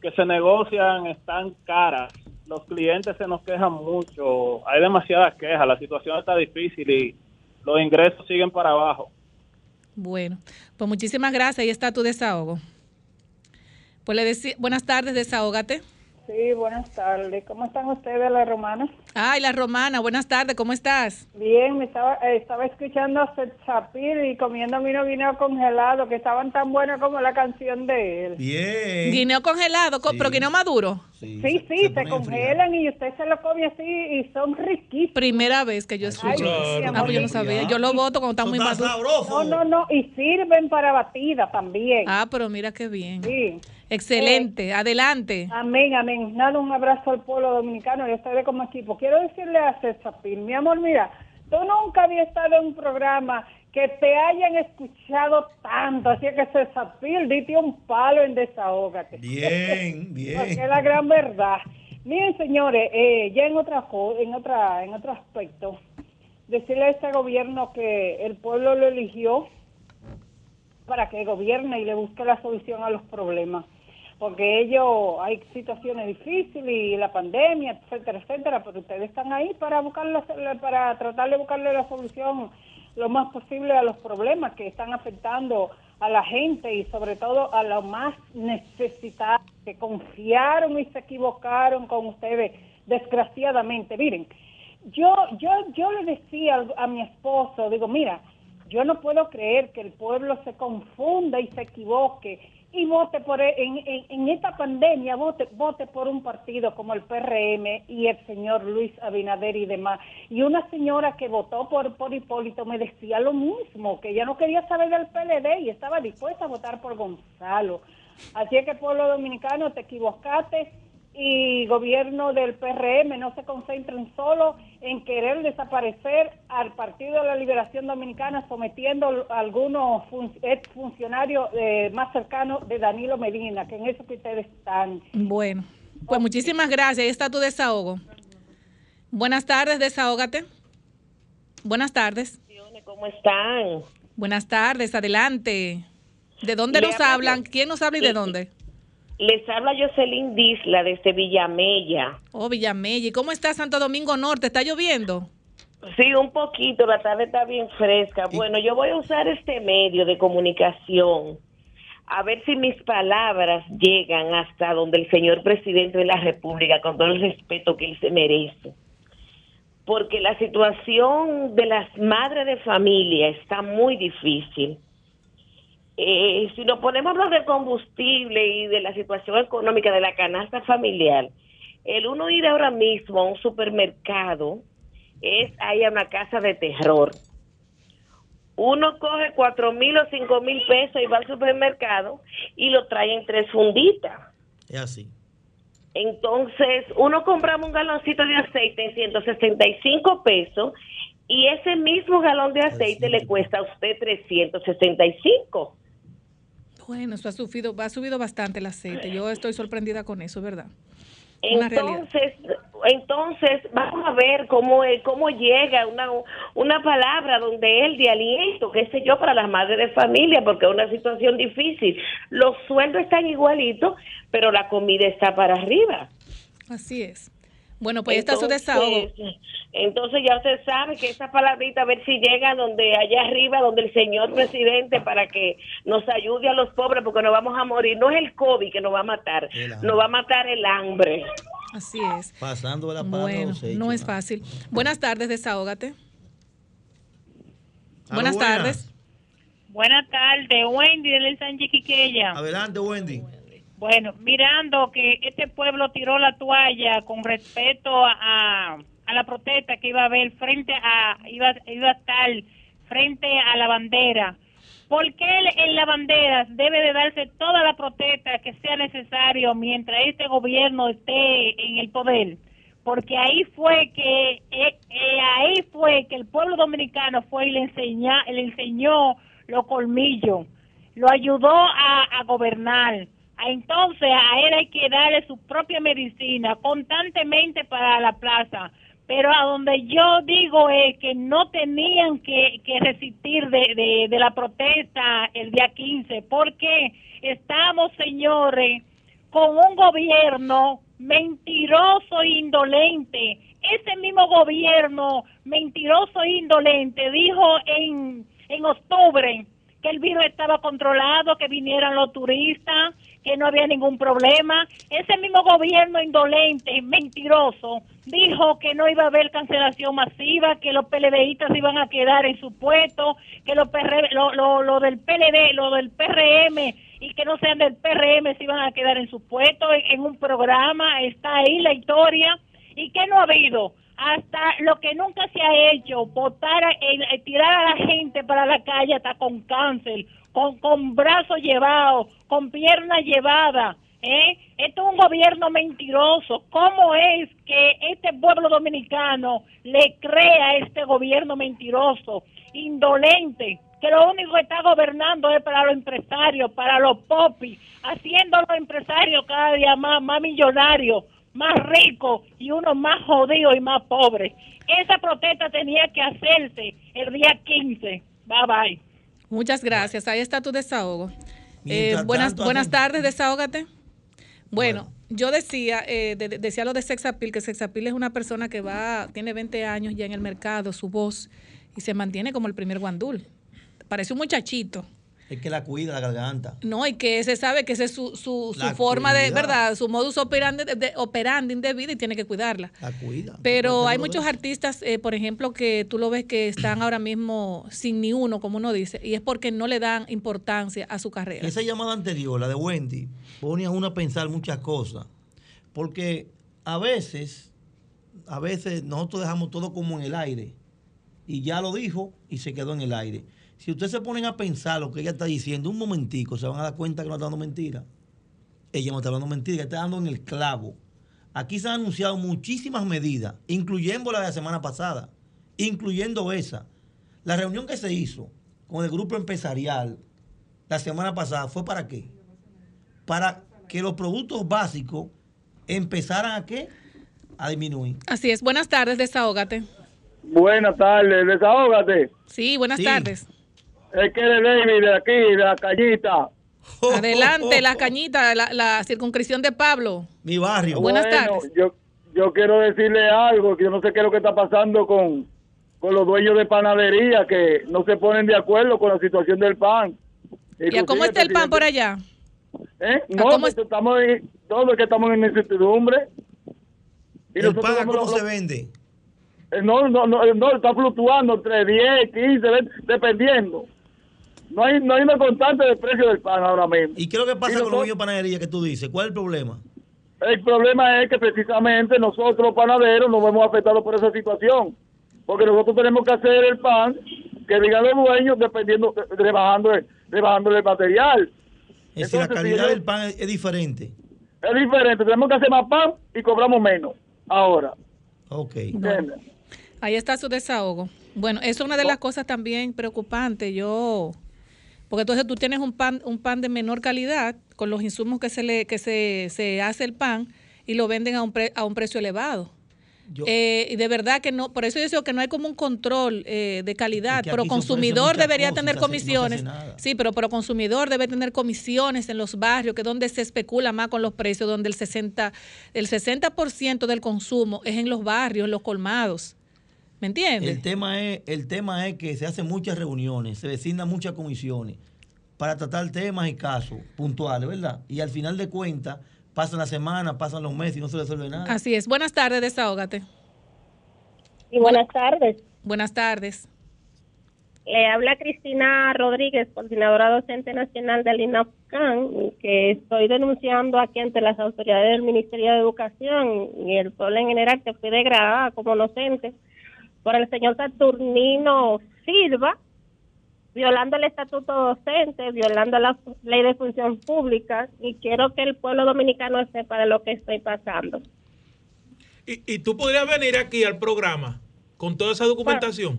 que se negocian están caras. Los clientes se nos quejan mucho, hay demasiadas quejas, la situación está difícil y los ingresos siguen para abajo. Bueno, pues muchísimas gracias. Ahí está tu desahogo. Pues le decía, buenas tardes, desahógate. Sí, buenas tardes. ¿Cómo están ustedes, la romana? Ay, la romana, buenas tardes, ¿cómo estás? Bien, me estaba, eh, estaba escuchando a Chapir y comiendo vino guineo congelado, que estaban tan buenos como la canción de él. Bien. Guineo congelado, co- Sí. pero guineo maduro. Sí, sí, se, congelan y usted se lo come así y son riquísimos. Primera vez que yo escucho. Sí, Ah, pues yo no sabía. Yo lo voto cuando está muy maduro. No, no, no, y sirven para batida también. Ah, pero mira qué bien. Sí. Excelente, adelante. Amén, amén. Nada, un abrazo al pueblo dominicano y a ustedes como equipo. Quiero decirle a César Pil, mi amor, mira, tú nunca habías estado en un programa que te hayan escuchado tanto, así que César Pil, dite un palo en desahógate. Bien, bien. Porque es la gran verdad. Miren, señores, eh, ya en otra en otra en otro aspecto, decirle a este gobierno que el pueblo lo eligió para que gobierne y le busque la solución a los problemas. Porque ellos, hay situaciones difíciles y la pandemia, etcétera, etcétera, pero ustedes están ahí para buscar la- para tratar de buscarle la solución lo más posible a los problemas que están afectando a la gente y sobre todo a los más necesitados que confiaron y se equivocaron con ustedes desgraciadamente. Miren, yo yo yo le decía a mi esposo, digo, mira, yo no puedo creer que el pueblo se confunda y se equivoque y vote por e- en, en, en esta pandemia vote vote por un partido como el PRM y el señor Luis Abinader y demás. Y una señora que votó por por Hipólito me decía lo mismo que ella no quería saber del PLD y estaba dispuesta a votar por Gonzalo. Así es que pueblo dominicano te equivocaste y gobierno del PRM no se concentren solo en querer desaparecer al Partido de la Liberación Dominicana, sometiendo a algunos fun ex funcionarios eh, más cercanos de Danilo Medina, que en eso que ustedes están. Bueno, pues muchísimas gracias. Ahí está tu desahogo. Buenas tardes, desahógate. Buenas tardes. ¿Cómo están? Buenas tardes, adelante. ¿De dónde Le nos habla hablan? ¿Quién nos habla y de dónde? Les habla Jocelyn Disla desde Villamella. Oh, Villamella. ¿Y cómo está Santo Domingo Norte? ¿Está lloviendo? Sí, un poquito, la tarde está bien fresca. Bueno, yo voy a usar este medio de comunicación a ver si mis palabras llegan hasta donde el señor presidente de la República, con todo el respeto que él se merece. Porque la situación de las madres de familia está muy difícil. Eh, si nos ponemos a hablar de combustible y de la situación económica de la canasta familiar, el uno ir ahora mismo a un supermercado es ahí a una casa de terror. Uno coge cuatro mil o cinco mil pesos y va al supermercado y lo trae en tres funditas. Es así. Entonces, uno compramos un galoncito de aceite en 165 pesos y ese mismo galón de aceite le cuesta a usted 365. Bueno, eso ha subido, ha subido bastante el aceite. Yo estoy sorprendida con eso, ¿verdad? Entonces, entonces vamos a ver cómo es- cómo llega una una palabra donde él de aliento, qué sé yo, para las madres de familia, porque es una situación difícil. Los sueldos están igualitos, pero la comida está para arriba. Así es. Bueno, pues ahí está su desahogo. Entonces ya usted sabe que esa palabrita a ver si llega donde allá arriba, donde el señor presidente para que nos ayude a los pobres porque nos vamos a morir. No es el COVID que nos va a matar, nos va a matar el hambre. Así es. Pasando de la palabra Bueno, no es fácil. Buenas tardes, desahógate. Buenas tardes. Buenas tardes, Wendy del Sánchez Quiqueya. Adelante, Wendy. Bueno, mirando que este pueblo tiró la toalla con respecto a, a la protesta que iba a haber frente a, iba, iba a estar frente a la bandera. ¿Por qué en la bandera debe de darse toda la protesta que sea necesario mientras este gobierno esté en el poder? Porque ahí fue que eh, eh, ahí fue que el pueblo dominicano fue y le enseña, le enseñó los colmillos, lo ayudó a, a gobernar. Entonces a él hay que darle su propia medicina constantemente para la plaza. Pero a donde yo digo es que no tenían que, resistir de, de, de la protesta el día 15, porque estamos, señores, con un gobierno mentiroso e indolente. Ese mismo gobierno mentiroso e indolente dijo en, en octubre que el virus estaba controlado, que vinieran los turistas, que no había ningún problema. Ese mismo gobierno indolente, mentiroso, dijo que no iba a haber cancelación masiva, que los PLDistas iban a quedar en su puesto, que los PR lo, lo, lo del PLD, lo del PRM y que no sean del PRM se iban a quedar en su puesto en, en un programa, está ahí la historia. ¿Y qué no ha habido? Hasta lo que nunca se ha hecho, votar, a- tirar a la gente para la calle hasta con cáncer, con, con brazos llevados, con piernas llevadas. ¿eh? Esto es un gobierno mentiroso. ¿Cómo es que este pueblo dominicano le crea este gobierno mentiroso, indolente, que lo único que está gobernando es para los empresarios, para los popis, haciendo a los empresarios cada día más, más millonarios, más ricos y unos más jodidos y más pobres. Esa protesta tenía que hacerse el día 15. Bye bye. Muchas gracias. Ahí está tu desahogo. Eh, buenas tanto, buenas tardes, desahógate. Bueno, yo decía, eh, de- decía lo de Sexapil, que Sexapil es una persona que va, tiene 20 años ya en el mercado, su voz, y se mantiene como el primer guandul. Parece un muchachito. Es que la cuida la garganta. No, y que se sabe que esa es su, su, forma de. ¿verdad? Su modus operandi de, de- operandi de vida y tiene que cuidarla. La cuida. Pero hay muchos artistas, eh, por ejemplo, que tú lo ves que están ahora mismo sin ni uno, como uno dice, y es porque no le dan importancia a su carrera. Esa llamada anterior, la de Wendy, pone a uno a pensar muchas cosas. Porque a veces, a veces nosotros dejamos todo como en el aire. Y ya lo dijo y se quedó en el aire. Si ustedes se ponen a pensar lo que ella está diciendo, un momentico, se van a dar cuenta que no está dando mentira. Ella no está hablando mentira, ella está dando en el clavo. Aquí se han anunciado muchísimas medidas, incluyendo la de la semana pasada, incluyendo esa. La reunión que se hizo con el grupo empresarial la semana pasada fue para qué? Para que los productos básicos empezaran a qué? A disminuir. Así es. Buenas tardes, desahógate. Buenas tardes, desahógate. Sí, buenas tardes. Es que eres David de aquí, de la cañita. Adelante, la cañita, la, la circunscripción de Pablo. Mi barrio. Buenas Bueno, tardes. Yo, yo quiero decirle algo, que yo no sé qué es lo que está pasando con, con los dueños de panadería, que no se ponen de acuerdo con la situación del pan. ¿Y a cómo está el pan por allá? ¿Eh? No, pues estamos en, todos que estamos en incertidumbre. Y ¿El pan cómo los- se vende? Eh, No, no, no, no, está fluctuando entre 10, 15, 20, dependiendo. No hay, no hay una constante de precio del pan ahora mismo. ¿Y qué es lo que pasa con los de panadería que tú dices? ¿Cuál es el problema? El problema es que precisamente nosotros los panaderos nos vemos afectados por esa situación. Porque nosotros tenemos que hacer el pan que digan los dueños dependiendo, rebajando, rebajando el material. Es decir, la calidad si yo- del pan es, es diferente. Es diferente, tenemos que hacer más pan y cobramos menos ahora. Ok. ¿Entiendes? Ahí está su desahogo. Bueno, eso es una de las cosas también preocupantes. Yo, porque entonces tú tienes un pan, un pan de menor calidad con los insumos que se le, que se, se hace el pan y lo venden a un, pre- a un precio elevado. Eh, y de verdad que no, por eso yo digo que no hay como un control eh, de calidad, pero consumidor debería cosas tener no comisiones. sí, pero, pero consumidor debe tener comisiones en los barrios, que es donde se especula más con los precios, donde el 60, el 60% del consumo es en los barrios, en los colmados. ¿Me entiendes? El tema, es, el tema es que se hacen muchas reuniones, se designan muchas comisiones para tratar temas y casos puntuales, ¿verdad? Y al final de cuentas, pasan las semanas, pasan los meses y no se resuelve nada. Así es. Buenas tardes, desahógate. Y buenas tardes. Buenas tardes. Le habla Cristina Rodríguez, coordinadora docente nacional del INAPCAN, que estoy denunciando aquí ante las autoridades del Ministerio de Educación y el pueblo en general que fui degradada como docente por el señor Saturnino Silva, violando el estatuto docente, violando la ley de función pública y quiero que el pueblo dominicano sepa de lo que estoy pasando. Y, y tú podrías venir aquí al programa con toda esa documentación.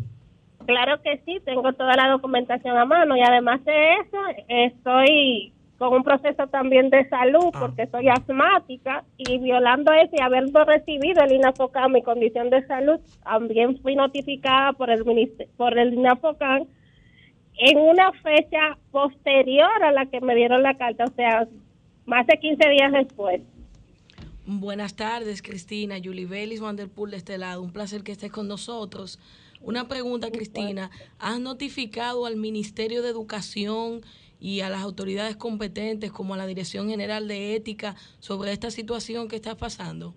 Claro que sí, tengo toda la documentación a mano y además de eso estoy con un proceso también de salud porque soy asmática y violando eso y habiendo recibido el INAFOCAN mi condición de salud, también fui notificada por el por el INAFOCAN en una fecha posterior a la que me dieron la carta, o sea, más de 15 días después. Buenas tardes, Cristina. Julie Bellis Vanderpool de este lado. Un placer que estés con nosotros. Una pregunta, Cristina. ¿Has notificado al Ministerio de Educación y a las autoridades competentes, como a la Dirección General de Ética, sobre esta situación que está pasando?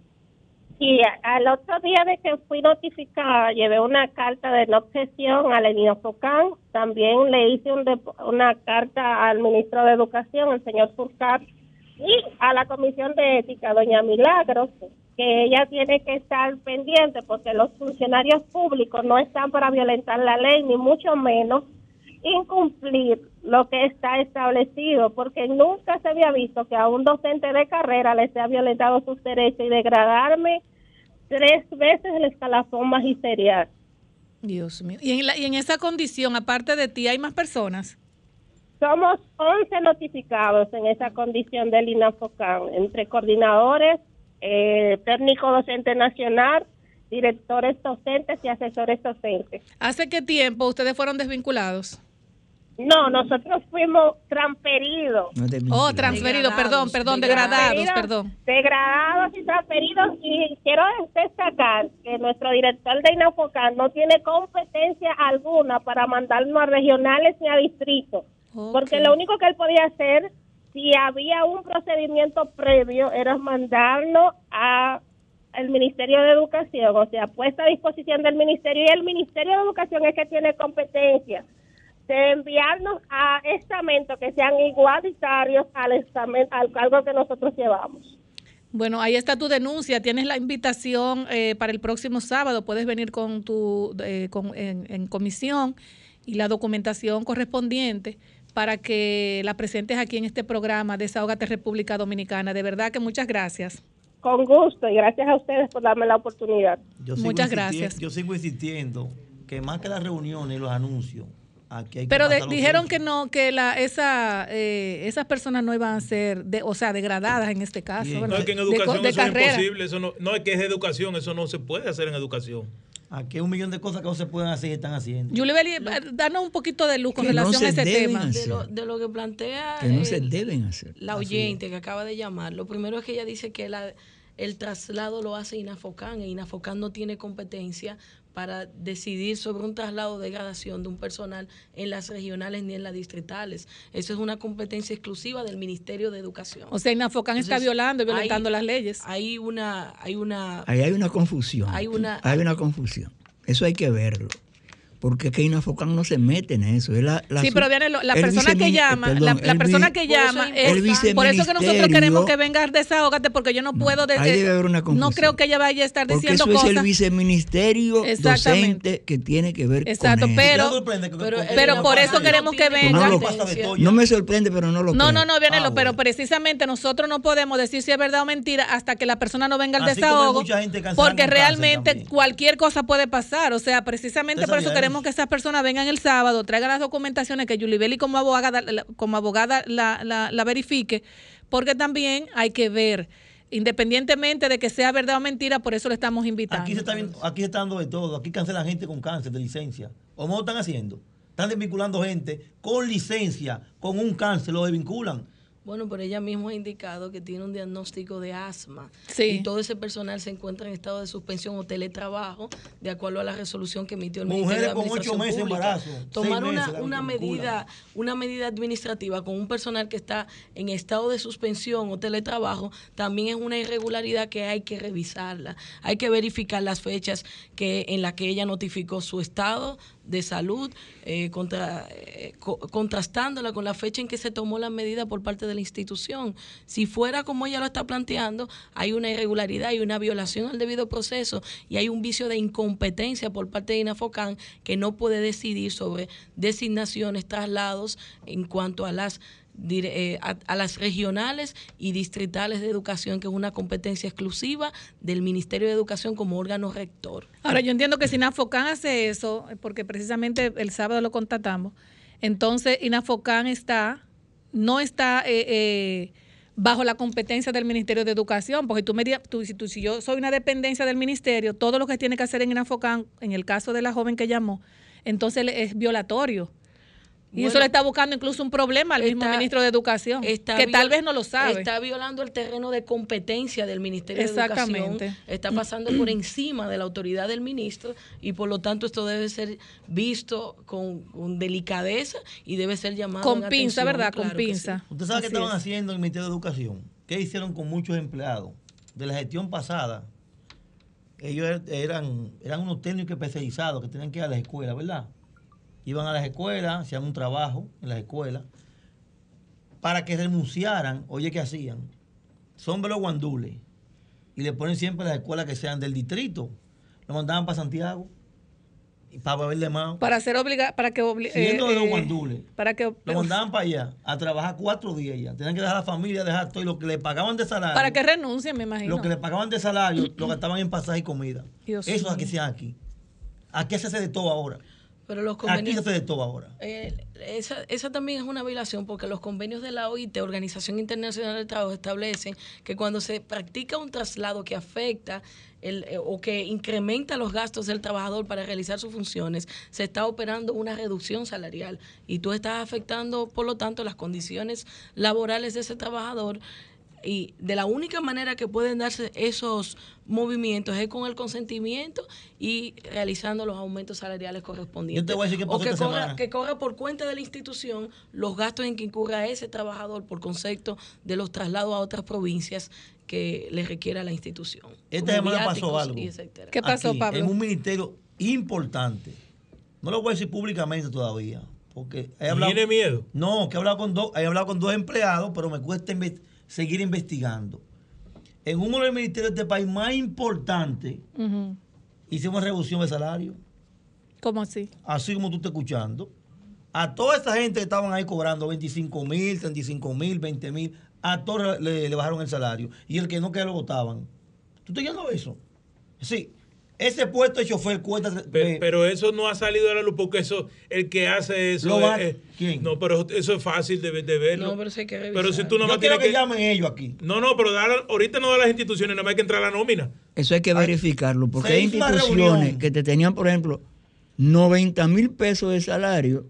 A- al otro día de que fui notificada, llevé una carta de no objeción al ENIOFOCAN. También le hice un una carta al ministro de Educación, el señor Furcat, y a la Comisión de Ética, doña Milagros, que ella tiene que estar pendiente porque los funcionarios públicos no están para violentar la ley, ni mucho menos incumplir lo que está establecido, porque nunca se había visto que a un docente de carrera le sea violentado sus derechos y degradarme tres veces el escalafón magisterial. Dios mío. Y en, la- y en esa condición, aparte de ti, ¿hay más personas? Somos 11 notificados en esa condición del INAFOCAN, entre coordinadores, eh, técnico docente nacional, directores docentes y asesores docentes. ¿Hace qué tiempo ustedes fueron desvinculados? No, nosotros fuimos transferidos. Oh, transferidos, perdón, perdón, degradados, perdón. Degradados y transferidos. Y quiero destacar que nuestro director de INAFOCAN no tiene competencia alguna para mandarnos a regionales ni a distritos. Porque lo único que él podía hacer, si había un procedimiento previo, era mandarnos a el Ministerio de Educación, o sea, puesta a disposición del Ministerio y el Ministerio de Educación es que tiene competencia de enviarnos a estamentos que sean igualitarios al estamento, al cargo que nosotros llevamos. Bueno, ahí está tu denuncia. Tienes la invitación eh, para el próximo sábado. Puedes venir con tu eh, con- en, en comisión y la documentación correspondiente para que la presentes aquí en este programa Desahógate República Dominicana. De verdad que muchas gracias. Con gusto y gracias a ustedes por darme la oportunidad. Yo sigo Muchas gracias. Yo sigo insistiendo que más que las reuniones y los anuncios, aquí hay que Pero de- dijeron que no, que la, esa, eh, esas personas no iban a ser, de, o sea, degradadas en este caso. No, es que en educación de eso es imposible. Eso no, no, es que es educación. Eso no se puede hacer en educación. Aquí hay un millón de cosas que no se pueden hacer y están haciendo. Julibeli, eh, danos un poquito de luz con Que no relación a se ese deben tema. hacer. De lo, de lo que plantea Que no eh, se deben hacer. la Así oyente que acaba de llamar, lo primero es que ella dice que la- el traslado lo hace Inafocán e Inafocán no tiene competencia para decidir sobre un traslado de gradación de un personal en las regionales ni en las distritales. Eso es una competencia exclusiva del Ministerio de Educación. O sea, Inafocán está violando y violentando hay- las leyes. Hay una, hay una Ahí hay una confusión. Hay una- Hay una confusión. Eso hay que verlo. Porque que Inafocán no se mete en eso. Es la, la sí, pero viene lo- la persona que llama, perdón, la, la el persona que Por eso llama, es- por eso que nosotros queremos que venga desahógate, porque yo no puedo, de- ahí debe haber una no creo que ella vaya a estar diciendo eso es cosas. el viceministerio docente que tiene que ver Exacto, con eso. pero, pero, pero por eso queremos que No, venga. lo- no me sorprende, pero no lo No, creo. no, no, Vianelo, Ah, pero precisamente nosotros no podemos decir si es verdad o mentira hasta que la persona no venga al desahogo, porque realmente cualquier cosa puede pasar. O sea, precisamente ¿Usted por eso sabía queremos que esas personas vengan el sábado, traigan las documentaciones que Yulibeli como abogada, como abogada la, verifique, porque también hay que ver, independientemente de que sea verdad o mentira, por eso le estamos invitando. Aquí se, está viendo- aquí se está dando de todo. Aquí cancelan gente con cáncer de licencia. ¿O lo están haciendo? Están desvinculando gente con licencia, con un cáncer, lo desvinculan. Bueno, pero ella misma ha indicado que tiene un diagnóstico de asma. Sí. Y todo ese personal se encuentra en estado de suspensión o teletrabajo, de acuerdo a la resolución que emitió el Mujeres Ministerio de con ocho Administración meses de Pública. embarazo, Tomar una, una medida, una medida administrativa con un personal que está en estado de suspensión o teletrabajo también es una irregularidad que hay que revisarla. Hay que verificar las fechas que en las que ella notificó su estado de salud, eh, contra, eh, co- contrastándola con la fecha en que se tomó la medida por parte de la institución. Si fuera como ella lo está planteando, hay una irregularidad, hay una violación al debido proceso y hay un vicio de incompetencia por parte de INAFOCAN que no puede decidir sobre designaciones, traslados en cuanto a las a, a las regionales y distritales de educación, que es una competencia exclusiva del Ministerio de Educación como órgano rector. Ahora, yo entiendo que si Inafocán hace eso, porque precisamente el sábado lo contatamos, entonces Inafocán está, no está eh, eh, bajo la competencia del Ministerio de Educación, porque tú me tú, si, tú- si yo soy una dependencia del Ministerio, todo lo que tiene que hacer en Inafocán, en el caso de la joven que llamó, entonces es violatorio. Y eso le está buscando incluso un problema al mismo está- ministro de Educación, está que tal vez no lo sabe. Está violando el terreno de competencia del Ministerio de Exactamente. Educación. Está pasando por encima de la autoridad del ministro y por lo tanto esto debe ser visto con, con delicadeza y debe ser llamado Con en pinza, atención, ¿verdad? Con sí. pinza. ¿Usted sabe qué Así estaban es. haciendo en el Ministerio de Educación? ¿Qué hicieron con muchos empleados de la gestión pasada? Ellos er- eran, eran unos técnicos especializados que tenían que ir a las escuelas, ¿verdad? Iban a las escuelas, hacían un trabajo en las escuelas, para que renunciaran, oye, ¿qué hacían? Son los guandules. Y le ponen siempre las escuelas que sean del distrito. Lo mandaban para Santiago, y para Babel de Mao. Para ser obligado, para que obli- Siendo de los eh, guandules. para que Lo mandaban para allá a trabajar cuatro días ya. Tenían que dejar a la familia, dejar todo. Y lo que le pagaban de salario. para que renuncien, me imagino. Lo que le pagaban de salario lo gastaban en pasaje y comida. Dios Eso es mío. que se aquí. Aquí se hace de todo ahora. Pero los Aquí convenios, hace de todo ahora. Eh, esa, esa también es una violación porque los convenios de la OIT, Organización Internacional del Trabajo, establecen que cuando se practica un traslado que afecta el, eh, o que incrementa los gastos del trabajador para realizar sus funciones, se está operando una reducción salarial y tú estás afectando, por lo tanto, las condiciones laborales de ese trabajador. Y de la única manera que pueden darse esos movimientos es con el consentimiento y realizando los aumentos salariales correspondientes. Yo te voy a decir qué o que corra, que corra por cuenta de la institución los gastos en que incurra ese trabajador por concepto de los traslados a otras provincias que le requiera la institución. Esta semana pasó algo. ¿Qué pasó, Aquí, Pablo? En un ministerio importante. No lo voy a decir públicamente todavía. Porque he hablado. ¿Tiene miedo? No, que he hablado con dos, he hablado con dos empleados, pero me cuesta inve- seguir investigando. En uno de los ministerios de este país más importantes, Ujú. hicimos reducción de salario. ¿Cómo así? así como tú estás escuchando, a toda esa gente que estaban ahí cobrando 25 mil, 35 mil, 20 mil, a todos le, le bajaron el salario. Y el que no, que lo votaban. ¿Tú estás oyendo eso? Sí. Ese puesto de chofer cuesta. Pe- Pero, eso no ha salido a la luz porque eso, el que hace eso. Lo va- es- ¿Quién? No, pero eso es fácil de, de verlo. No, pero eso hay que Pero si tú Yo nomás quiero tienes que llamen ellos aquí. No, no, pero dar- ahorita no da las instituciones, nada más hay que entrar a la nómina. Eso hay que verificarlo, porque hay instituciones que te tenían, por ejemplo, 90 mil pesos de salario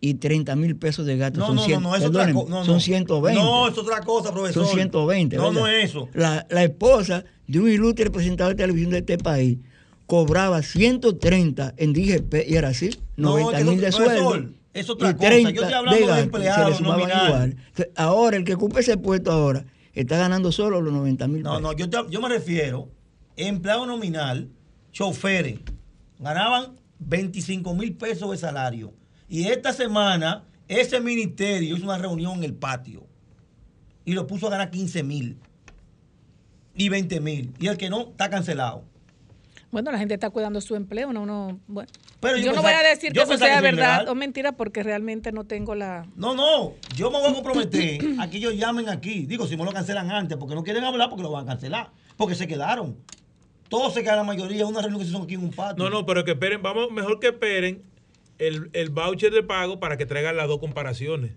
y 30 mil pesos de gasto. No, son no, no, 100, no, es otra perdónenme, cosa. No, son no. 120. No, es otra cosa, profesor. Son 120. No, no ¿verdad? es eso. La, la esposa de un ilustre presentador de televisión de este país cobraba 130 en DGP y era así, No, 90 es que mil de sueldo. es otra y cosa. Yo 30 estoy hablando de gasto, se empleado le sumaban nominal. igual. Ahora, el que ocupa ese puesto ahora está ganando solo los 90 mil No, no, yo, te- yo me refiero, empleado nominal, choferes, ganaban 25 mil pesos de salario. Y esta semana, ese ministerio hizo una reunión en el patio y lo puso a ganar 15 mil y 20 mil. Y el que no, está cancelado. Bueno, la gente está cuidando su empleo, no, no, bueno. Pero yo yo no voy a decir que eso sea que verdad ilegal. o mentira porque realmente no tengo la... No, no, yo me voy a comprometer a que ellos llamen aquí. Digo, si no lo cancelan antes, porque no quieren hablar, porque lo van a cancelar. Porque se quedaron. Todos se quedan, la mayoría, una reunión que se hizo aquí en un patio. No, no, pero que esperen, vamos, mejor que esperen el, el voucher de pago para que traigan las dos comparaciones.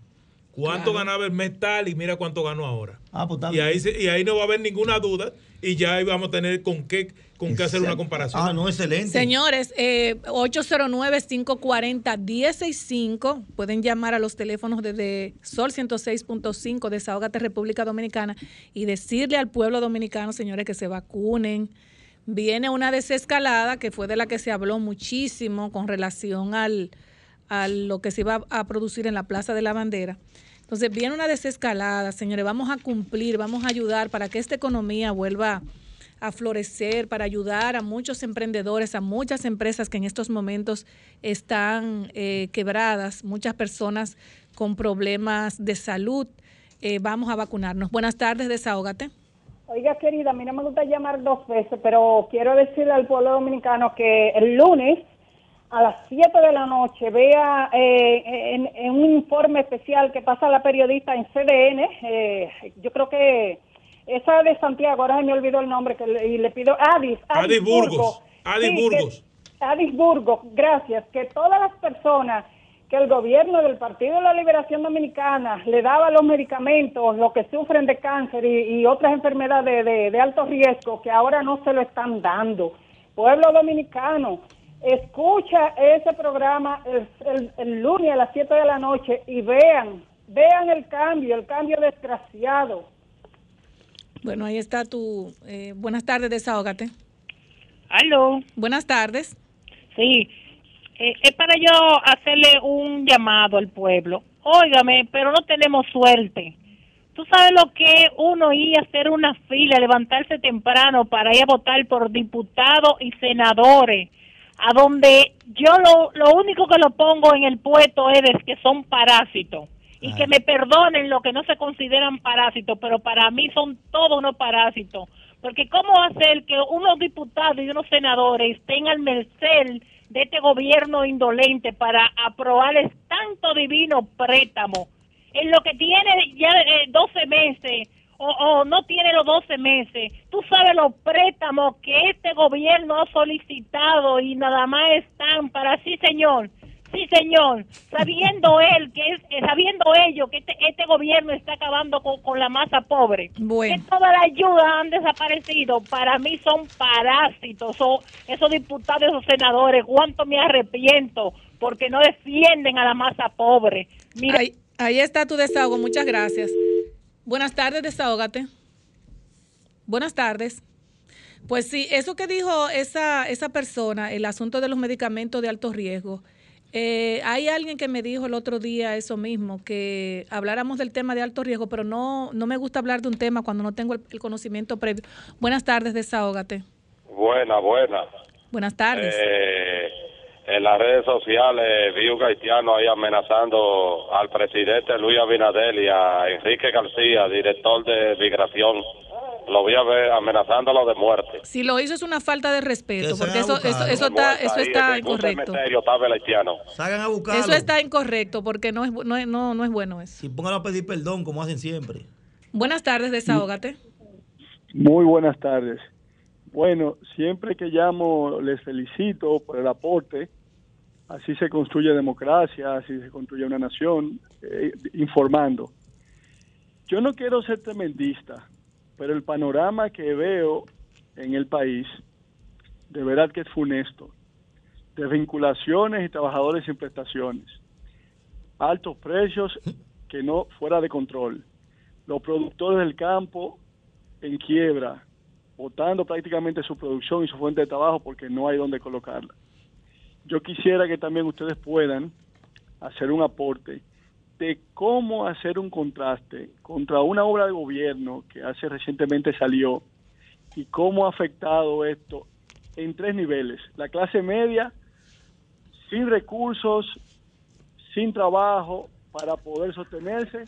¿Cuánto Claro. ganaba el mes tal y mira cuánto ganó ahora? Ah, pues y, ahí se- y ahí no va a haber ninguna duda y ya ahí vamos a tener con qué, con qué hacer una comparación. Ah, no, excelente. Señores, eh, 809-540-1065. Pueden llamar a los teléfonos desde Sol 106.5, Desahógate República Dominicana, y decirle al pueblo dominicano, señores, que se vacunen. Viene una desescalada que fue de la que se habló muchísimo con relación al, a lo que se iba a producir en la Plaza de la Bandera. Entonces viene una desescalada, señores, vamos a cumplir, vamos a ayudar para que esta economía vuelva a florecer, para ayudar a muchos emprendedores, a muchas empresas que en estos momentos están eh, quebradas, muchas personas con problemas de salud. Eh, vamos a vacunarnos. Buenas tardes, desahógate. Oiga, querida, a mí no me gusta llamar dos veces, pero quiero decirle al pueblo dominicano que el lunes a las 7 de la noche vea eh, en, en un informe especial que pasa la periodista en CDN, eh, yo creo que esa de Santiago, ahora se me olvidó el nombre, que le, y le pido, Adis, Adis Burgos. Adis Sí, que- Burgos. Adis Burgos, gracias, que todas las personas que el gobierno del Partido de la Liberación Dominicana le daba los medicamentos, los que sufren de cáncer y, y otras enfermedades de, de alto riesgo, que ahora no se lo están dando. Pueblo dominicano, escucha ese programa el, el- el lunes a las 7 de la noche y vean, vean el cambio, el cambio desgraciado. Bueno, ahí está tu... eh, buenas tardes, desahógate. Aló. Buenas tardes. Sí, eh, es para yo hacerle un llamado al pueblo. Óigame, pero no tenemos suerte. Tú sabes lo que uno ir a hacer una fila, levantarse temprano para ir a votar por diputados y senadores, a donde yo lo, lo único que lo pongo en el puesto es que son parásitos. Y que me perdonen lo que no se consideran parásitos, pero para mí son todos unos parásitos. Porque ¿cómo ser que unos diputados y unos senadores estén al merced de este gobierno indolente para aprobarles tanto divino préstamo? En lo que tiene ya eh, 12 meses o, o no tiene los 12 meses, tú sabes los préstamos que este gobierno ha solicitado y nada más están para sí, señor. Sí, señor, sabiendo él que es, eh, sabiendo ellos que este, este gobierno está acabando con, con la masa pobre, que toda la ayuda han desaparecido, para mí son parásitos, son esos diputados, esos senadores, cuánto me arrepiento porque no defienden a la masa pobre. Mira, Ahí, ahí está tu desahogo, muchas gracias. Buenas tardes, desahógate. Buenas tardes. Pues sí, eso que dijo esa, esa persona, el asunto de los medicamentos de alto riesgo, eh, hay alguien que me dijo el otro día eso mismo, que habláramos del tema de alto riesgo, pero no, no me gusta hablar de un tema cuando no tengo el, el conocimiento previo. Buenas tardes, desahógate. Buena, buena. Buenas tardes. Eh, en las redes sociales vi un haitiano ahí amenazando al presidente Luis Abinadel y a Enrique García, director de migración. Lo vi a ver amenazándolo de muerte. Si lo hizo es una falta de respeto, Que porque eso, eso, eso está, eso está incorrecto. cementerio estaba el haitiano. Salgan a buscarlo. Eso está incorrecto porque no es, no es, no, no es bueno eso. Y pónganlo a pedir perdón como hacen siempre. Buenas tardes, desahógate. Muy buenas tardes. Bueno, siempre que llamo les felicito por el aporte. Así se construye democracia, así se construye una nación, eh, informando. Yo no quiero ser tremendista, pero el panorama que veo en el país, de verdad que es funesto. Desvinculaciones y trabajadores sin prestaciones. Altos precios que no fuera de control. Los productores del campo en quiebra, botando prácticamente su producción y su fuente de trabajo porque no hay donde colocarla. Yo quisiera que también ustedes puedan hacer un aporte de cómo hacer un contraste contra una obra de gobierno que hace recientemente salió y cómo ha afectado esto en tres niveles. La clase media sin recursos, sin trabajo para poder sostenerse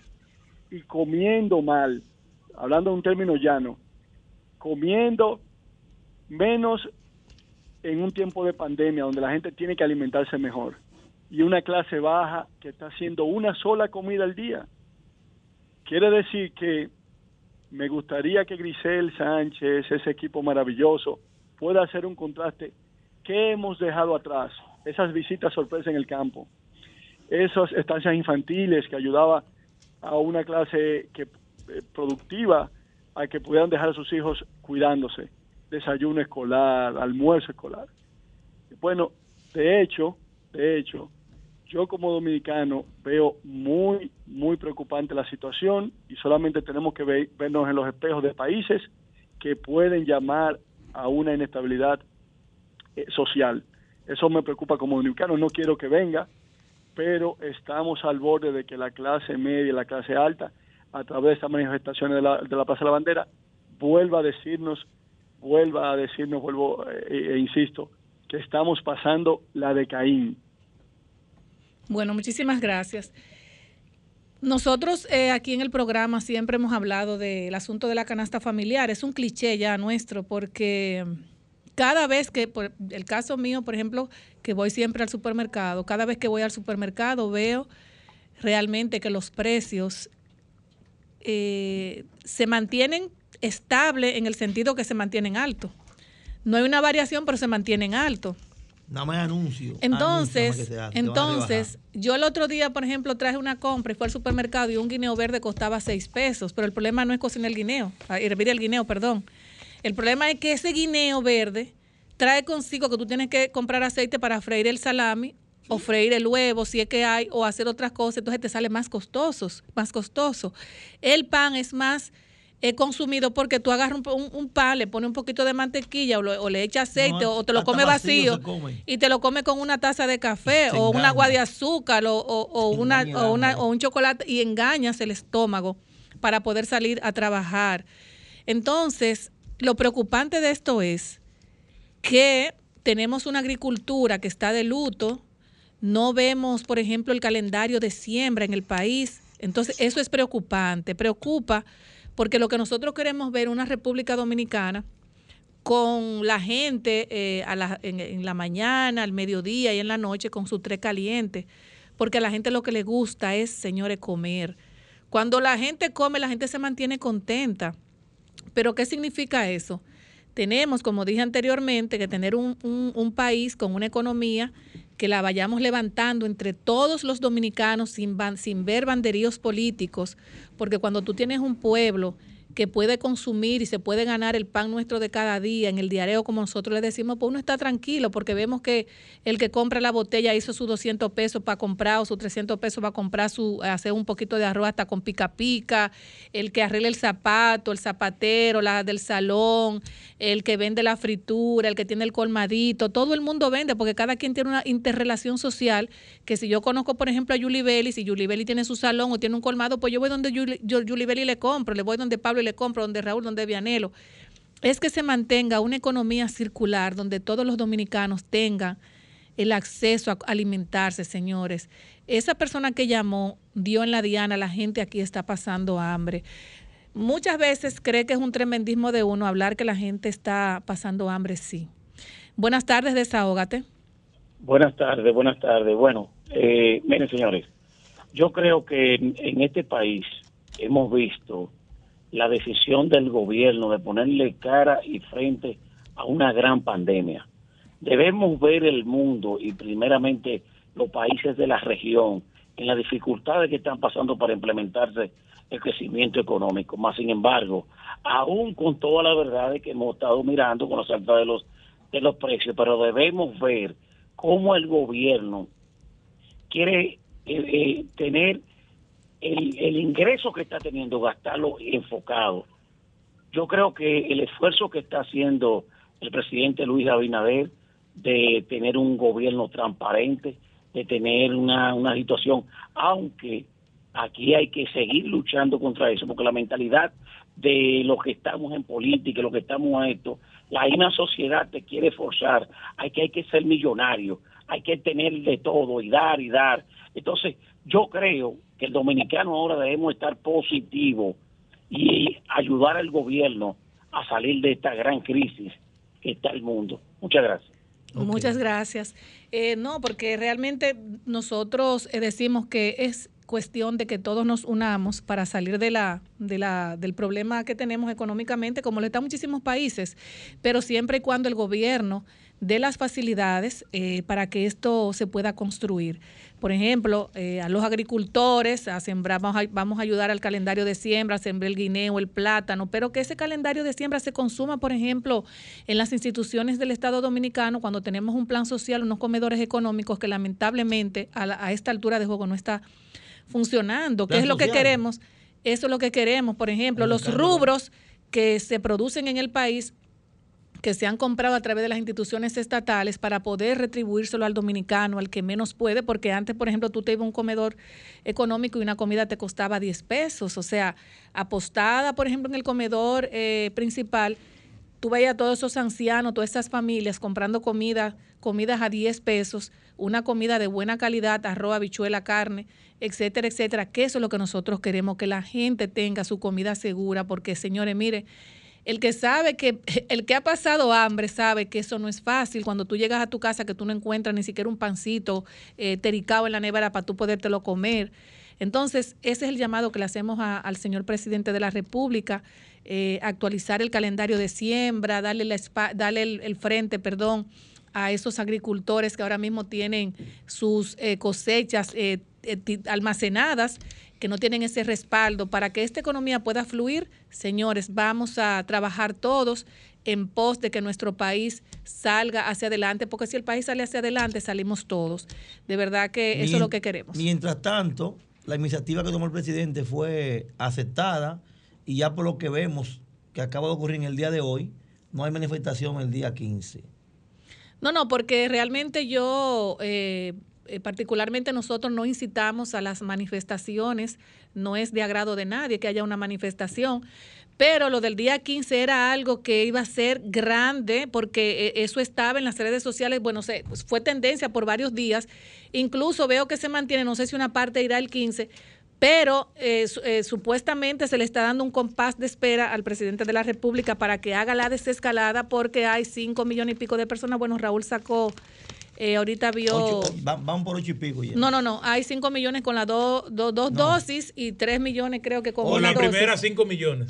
y comiendo mal, hablando de un término llano, comiendo menos en un tiempo de pandemia donde la gente tiene que alimentarse mejor y una clase baja que está haciendo una sola comida al día. Quiere decir que me gustaría que Grisel Sánchez, ese equipo maravilloso, pueda hacer un contraste. ¿Qué hemos dejado atrás? Esas visitas sorpresa en el campo, esas estancias infantiles que ayudaba a una clase que, eh, productiva a que pudieran dejar a sus hijos cuidándose, desayuno escolar, almuerzo escolar. Bueno, de hecho, de hecho, yo como dominicano veo muy, muy preocupante la situación y solamente tenemos que vernos en los espejos de países que pueden llamar a una inestabilidad eh, social. Eso me preocupa como dominicano, no quiero que venga, pero estamos al borde de que la clase media y la clase alta, a través de estas manifestaciones de la, de la Plaza de la Bandera, vuelva a decirnos, vuelva a decirnos, vuelvo eh, e insisto, que estamos pasando la de Caín bueno, muchísimas gracias. Nosotros eh, aquí en el programa siempre hemos hablado del asunto de la canasta familiar. Es un cliché ya nuestro porque cada vez que, por el caso mío, por ejemplo, que voy siempre al supermercado, cada vez que voy al supermercado veo realmente que los precios eh, se mantienen estables en el sentido que se mantienen altos. No hay una variación, pero se mantienen altos. Nada más anuncio. Entonces, entonces yo el otro día, por ejemplo, traje una compra y fue al supermercado y un guineo verde costaba 6 pesos, pero el problema no es cocinar el guineo, hervir el guineo, perdón. El problema es que ese guineo verde trae consigo que tú tienes que comprar aceite para freír el salami o freír el huevo si es que hay o hacer otras cosas, entonces te sale más costosos, más costoso. El pan es más he consumido porque tú agarras un, pan, le pones un poquito de mantequilla o, le echas aceite o te lo comes vacío, y te lo comes con una taza de café o un agua de azúcar o, una, una, o un chocolate y engañas el estómago para poder salir a trabajar. Entonces, lo preocupante de esto es que tenemos una agricultura que está de luto, no vemos, por ejemplo, el calendario de siembra en el país. Entonces, eso es preocupante. Preocupa porque lo que nosotros queremos ver una República Dominicana con la gente eh, en, la mañana, al mediodía y en la noche con su tres caliente, porque a la gente lo que le gusta es, señores, comer. Cuando la gente come, la gente se mantiene contenta. Pero ¿qué significa eso? Tenemos, como dije anteriormente, que tener un, un país con una economía que la vayamos levantando entre todos los dominicanos sin, sin ver banderíos políticos, porque cuando tú tienes un pueblo que puede consumir y se puede ganar el pan nuestro de cada día en el diareo, como nosotros le decimos, pues uno está tranquilo porque vemos que el que compra la botella hizo sus 200 pesos para comprar o sus 300 pesos para comprar su, hacer un poquito de arroz hasta con pica pica, el que arregla el zapato, el zapatero, la del salón, el que vende la fritura, el que tiene el colmadito, todo el mundo vende porque cada quien tiene una interrelación social que si yo conozco, por ejemplo, a Julie Belli, si Julie Belli tiene su salón o tiene un colmado, pues yo voy donde Julie, Julie Belli le compro, le voy donde Pablo le compro, donde Raúl, donde Vianelo, es que se mantenga una economía circular donde todos los dominicanos tengan el acceso a alimentarse, señores. Esa persona que llamó dio en la diana, la gente aquí está pasando hambre. Muchas veces cree que es un tremendismo de uno hablar que la gente está pasando hambre, sí. Buenas tardes, desahógate. Buenas tardes, buenas tardes. Bueno, eh, miren señores, yo creo que en este país hemos visto la decisión del gobierno de ponerle cara y frente a una gran pandemia. Debemos ver el mundo y primeramente los países de la región en las dificultades que están pasando para implementarse el crecimiento económico. Más sin embargo, aún con toda la verdad que hemos estado mirando con la alta de los de los precios, pero debemos ver cómo el gobierno quiere eh, eh, tener el, el ingreso que está teniendo, gastarlo enfocado. Yo creo que el esfuerzo que está haciendo el presidente Luis Abinader de tener un gobierno transparente, de tener una, una situación, aunque aquí hay que seguir luchando contra eso, porque la mentalidad de los que estamos en política, los que estamos en esto, la misma sociedad te quiere forzar, hay que, hay que ser millonario, hay que tener de todo y dar y dar. Entonces, yo creo que el dominicano ahora debemos estar positivo y ayudar al gobierno a salir de esta gran crisis que está el mundo. Muchas gracias. Muchas gracias. Eh, no, porque realmente nosotros eh, decimos que es cuestión de que todos nos unamos para salir de la, de la, del problema que tenemos económicamente, como lo están muchísimos países, pero siempre y cuando el gobierno dé las facilidades eh, para que esto se pueda construir. Por ejemplo, eh, a los agricultores a sembrar, vamos a, vamos a ayudar al calendario de siembra, a sembrar el guineo, el plátano, pero que ese calendario de siembra se consuma, por ejemplo, en las instituciones del Estado Dominicano, cuando tenemos un plan social, unos comedores económicos que lamentablemente a, a esta altura de juego no está funcionando. ¿Qué es lo que queremos? Eso es lo que queremos. Por ejemplo, los rubros que se producen en el país que se han comprado a través de las instituciones estatales para poder retribuírselo al dominicano, al que menos puede, porque antes, por ejemplo, tú te ibas a un comedor económico y una comida te costaba 10 pesos, o sea, apostada, por ejemplo, en el comedor eh, principal, tú veías a todos esos ancianos, todas esas familias comprando comida, comidas a 10 pesos, una comida de buena calidad, arroz, habichuela, carne, etcétera, etcétera, que eso es lo que nosotros queremos, que la gente tenga su comida segura, porque señores, mire, el que sabe que, el que ha pasado hambre sabe que eso no es fácil. Cuando tú llegas a tu casa que tú no encuentras ni siquiera un pancito eh, tericado en la nevera para tú podértelo comer. Entonces, ese es el llamado que le hacemos al señor presidente de la República, eh, actualizar el calendario de siembra, darle, la, darle el, frente, perdón, a esos agricultores que ahora mismo tienen sus eh, cosechas eh, almacenadas que no tienen ese respaldo. Para que esta economía pueda fluir, señores, vamos a trabajar todos en pos de que nuestro país salga hacia adelante, porque si el país sale hacia adelante, salimos todos. De verdad que eso es lo que queremos. Mientras tanto, la iniciativa que tomó el presidente fue aceptada y ya por lo que vemos que acaba de ocurrir en el día de hoy, no hay manifestación el día 15. No, no, porque realmente yo eh, eh, particularmente nosotros no incitamos a las manifestaciones, no es de agrado de nadie que haya una manifestación, pero lo del día 15 era algo que iba a ser grande porque eh, eso estaba en las redes sociales, bueno, se, pues fue tendencia por varios días, incluso veo que se mantiene, no sé si una parte irá el 15, pero eh, supuestamente se le está dando un compás de espera al presidente de la República para que haga la desescalada porque hay cinco millones y pico de personas. Bueno, Raúl sacó eh, ahorita vio. van, por ocho y pico ya. No, no, no. Hay 5 millones con las dos dosis y 3 millones creo que con, con la primera 5 millones.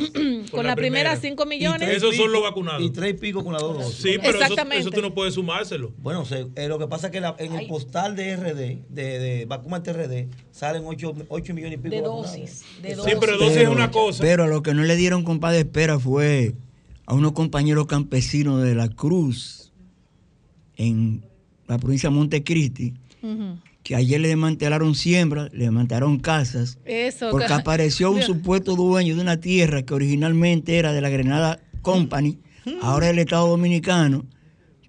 con, la, primera 5 millones. Esos son los vacunados. Y 3 y pico con las dos dosis. Sí, pero Exactamente. Eso, tú no puedes sumárselo. Bueno, eh, lo que pasa es que en el postal de RD, de, de Vacumante RD, salen 8, 8 millones y pico de dosis. De dosis. Sí, pero dosis es una cosa. Pero lo que no le dieron compadre de espera fue a unos compañeros campesinos de la Cruz en la provincia de Montecristi, que ayer le desmantelaron siembras, le desmantelaron casas, porque apareció un supuesto dueño de una tierra que originalmente era de la Grenada Company, ahora es el Estado Dominicano,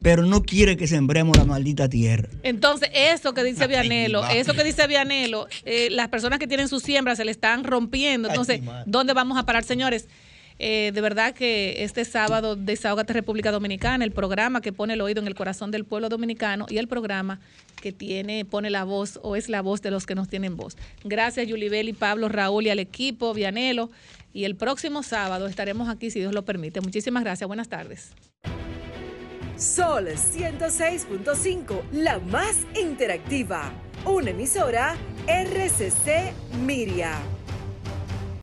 pero no quiere que sembremos la maldita tierra. Entonces, eso que dice Vianelo, eso que dice Vianelo, eh, las personas que tienen sus siembras se le están rompiendo. Entonces, ¿dónde vamos a parar, señores? Eh, de verdad que este sábado Desahogate República Dominicana, el programa que pone el oído en el corazón del pueblo dominicano y el programa que tiene, pone la voz o es la voz de los que nos tienen voz. Gracias Yulibel y Pablo, Raúl y al equipo, Vianelo. Y el próximo sábado estaremos aquí si Dios lo permite. Muchísimas gracias. Buenas tardes. Sol 106.5, la más interactiva. Una emisora RCC Miria.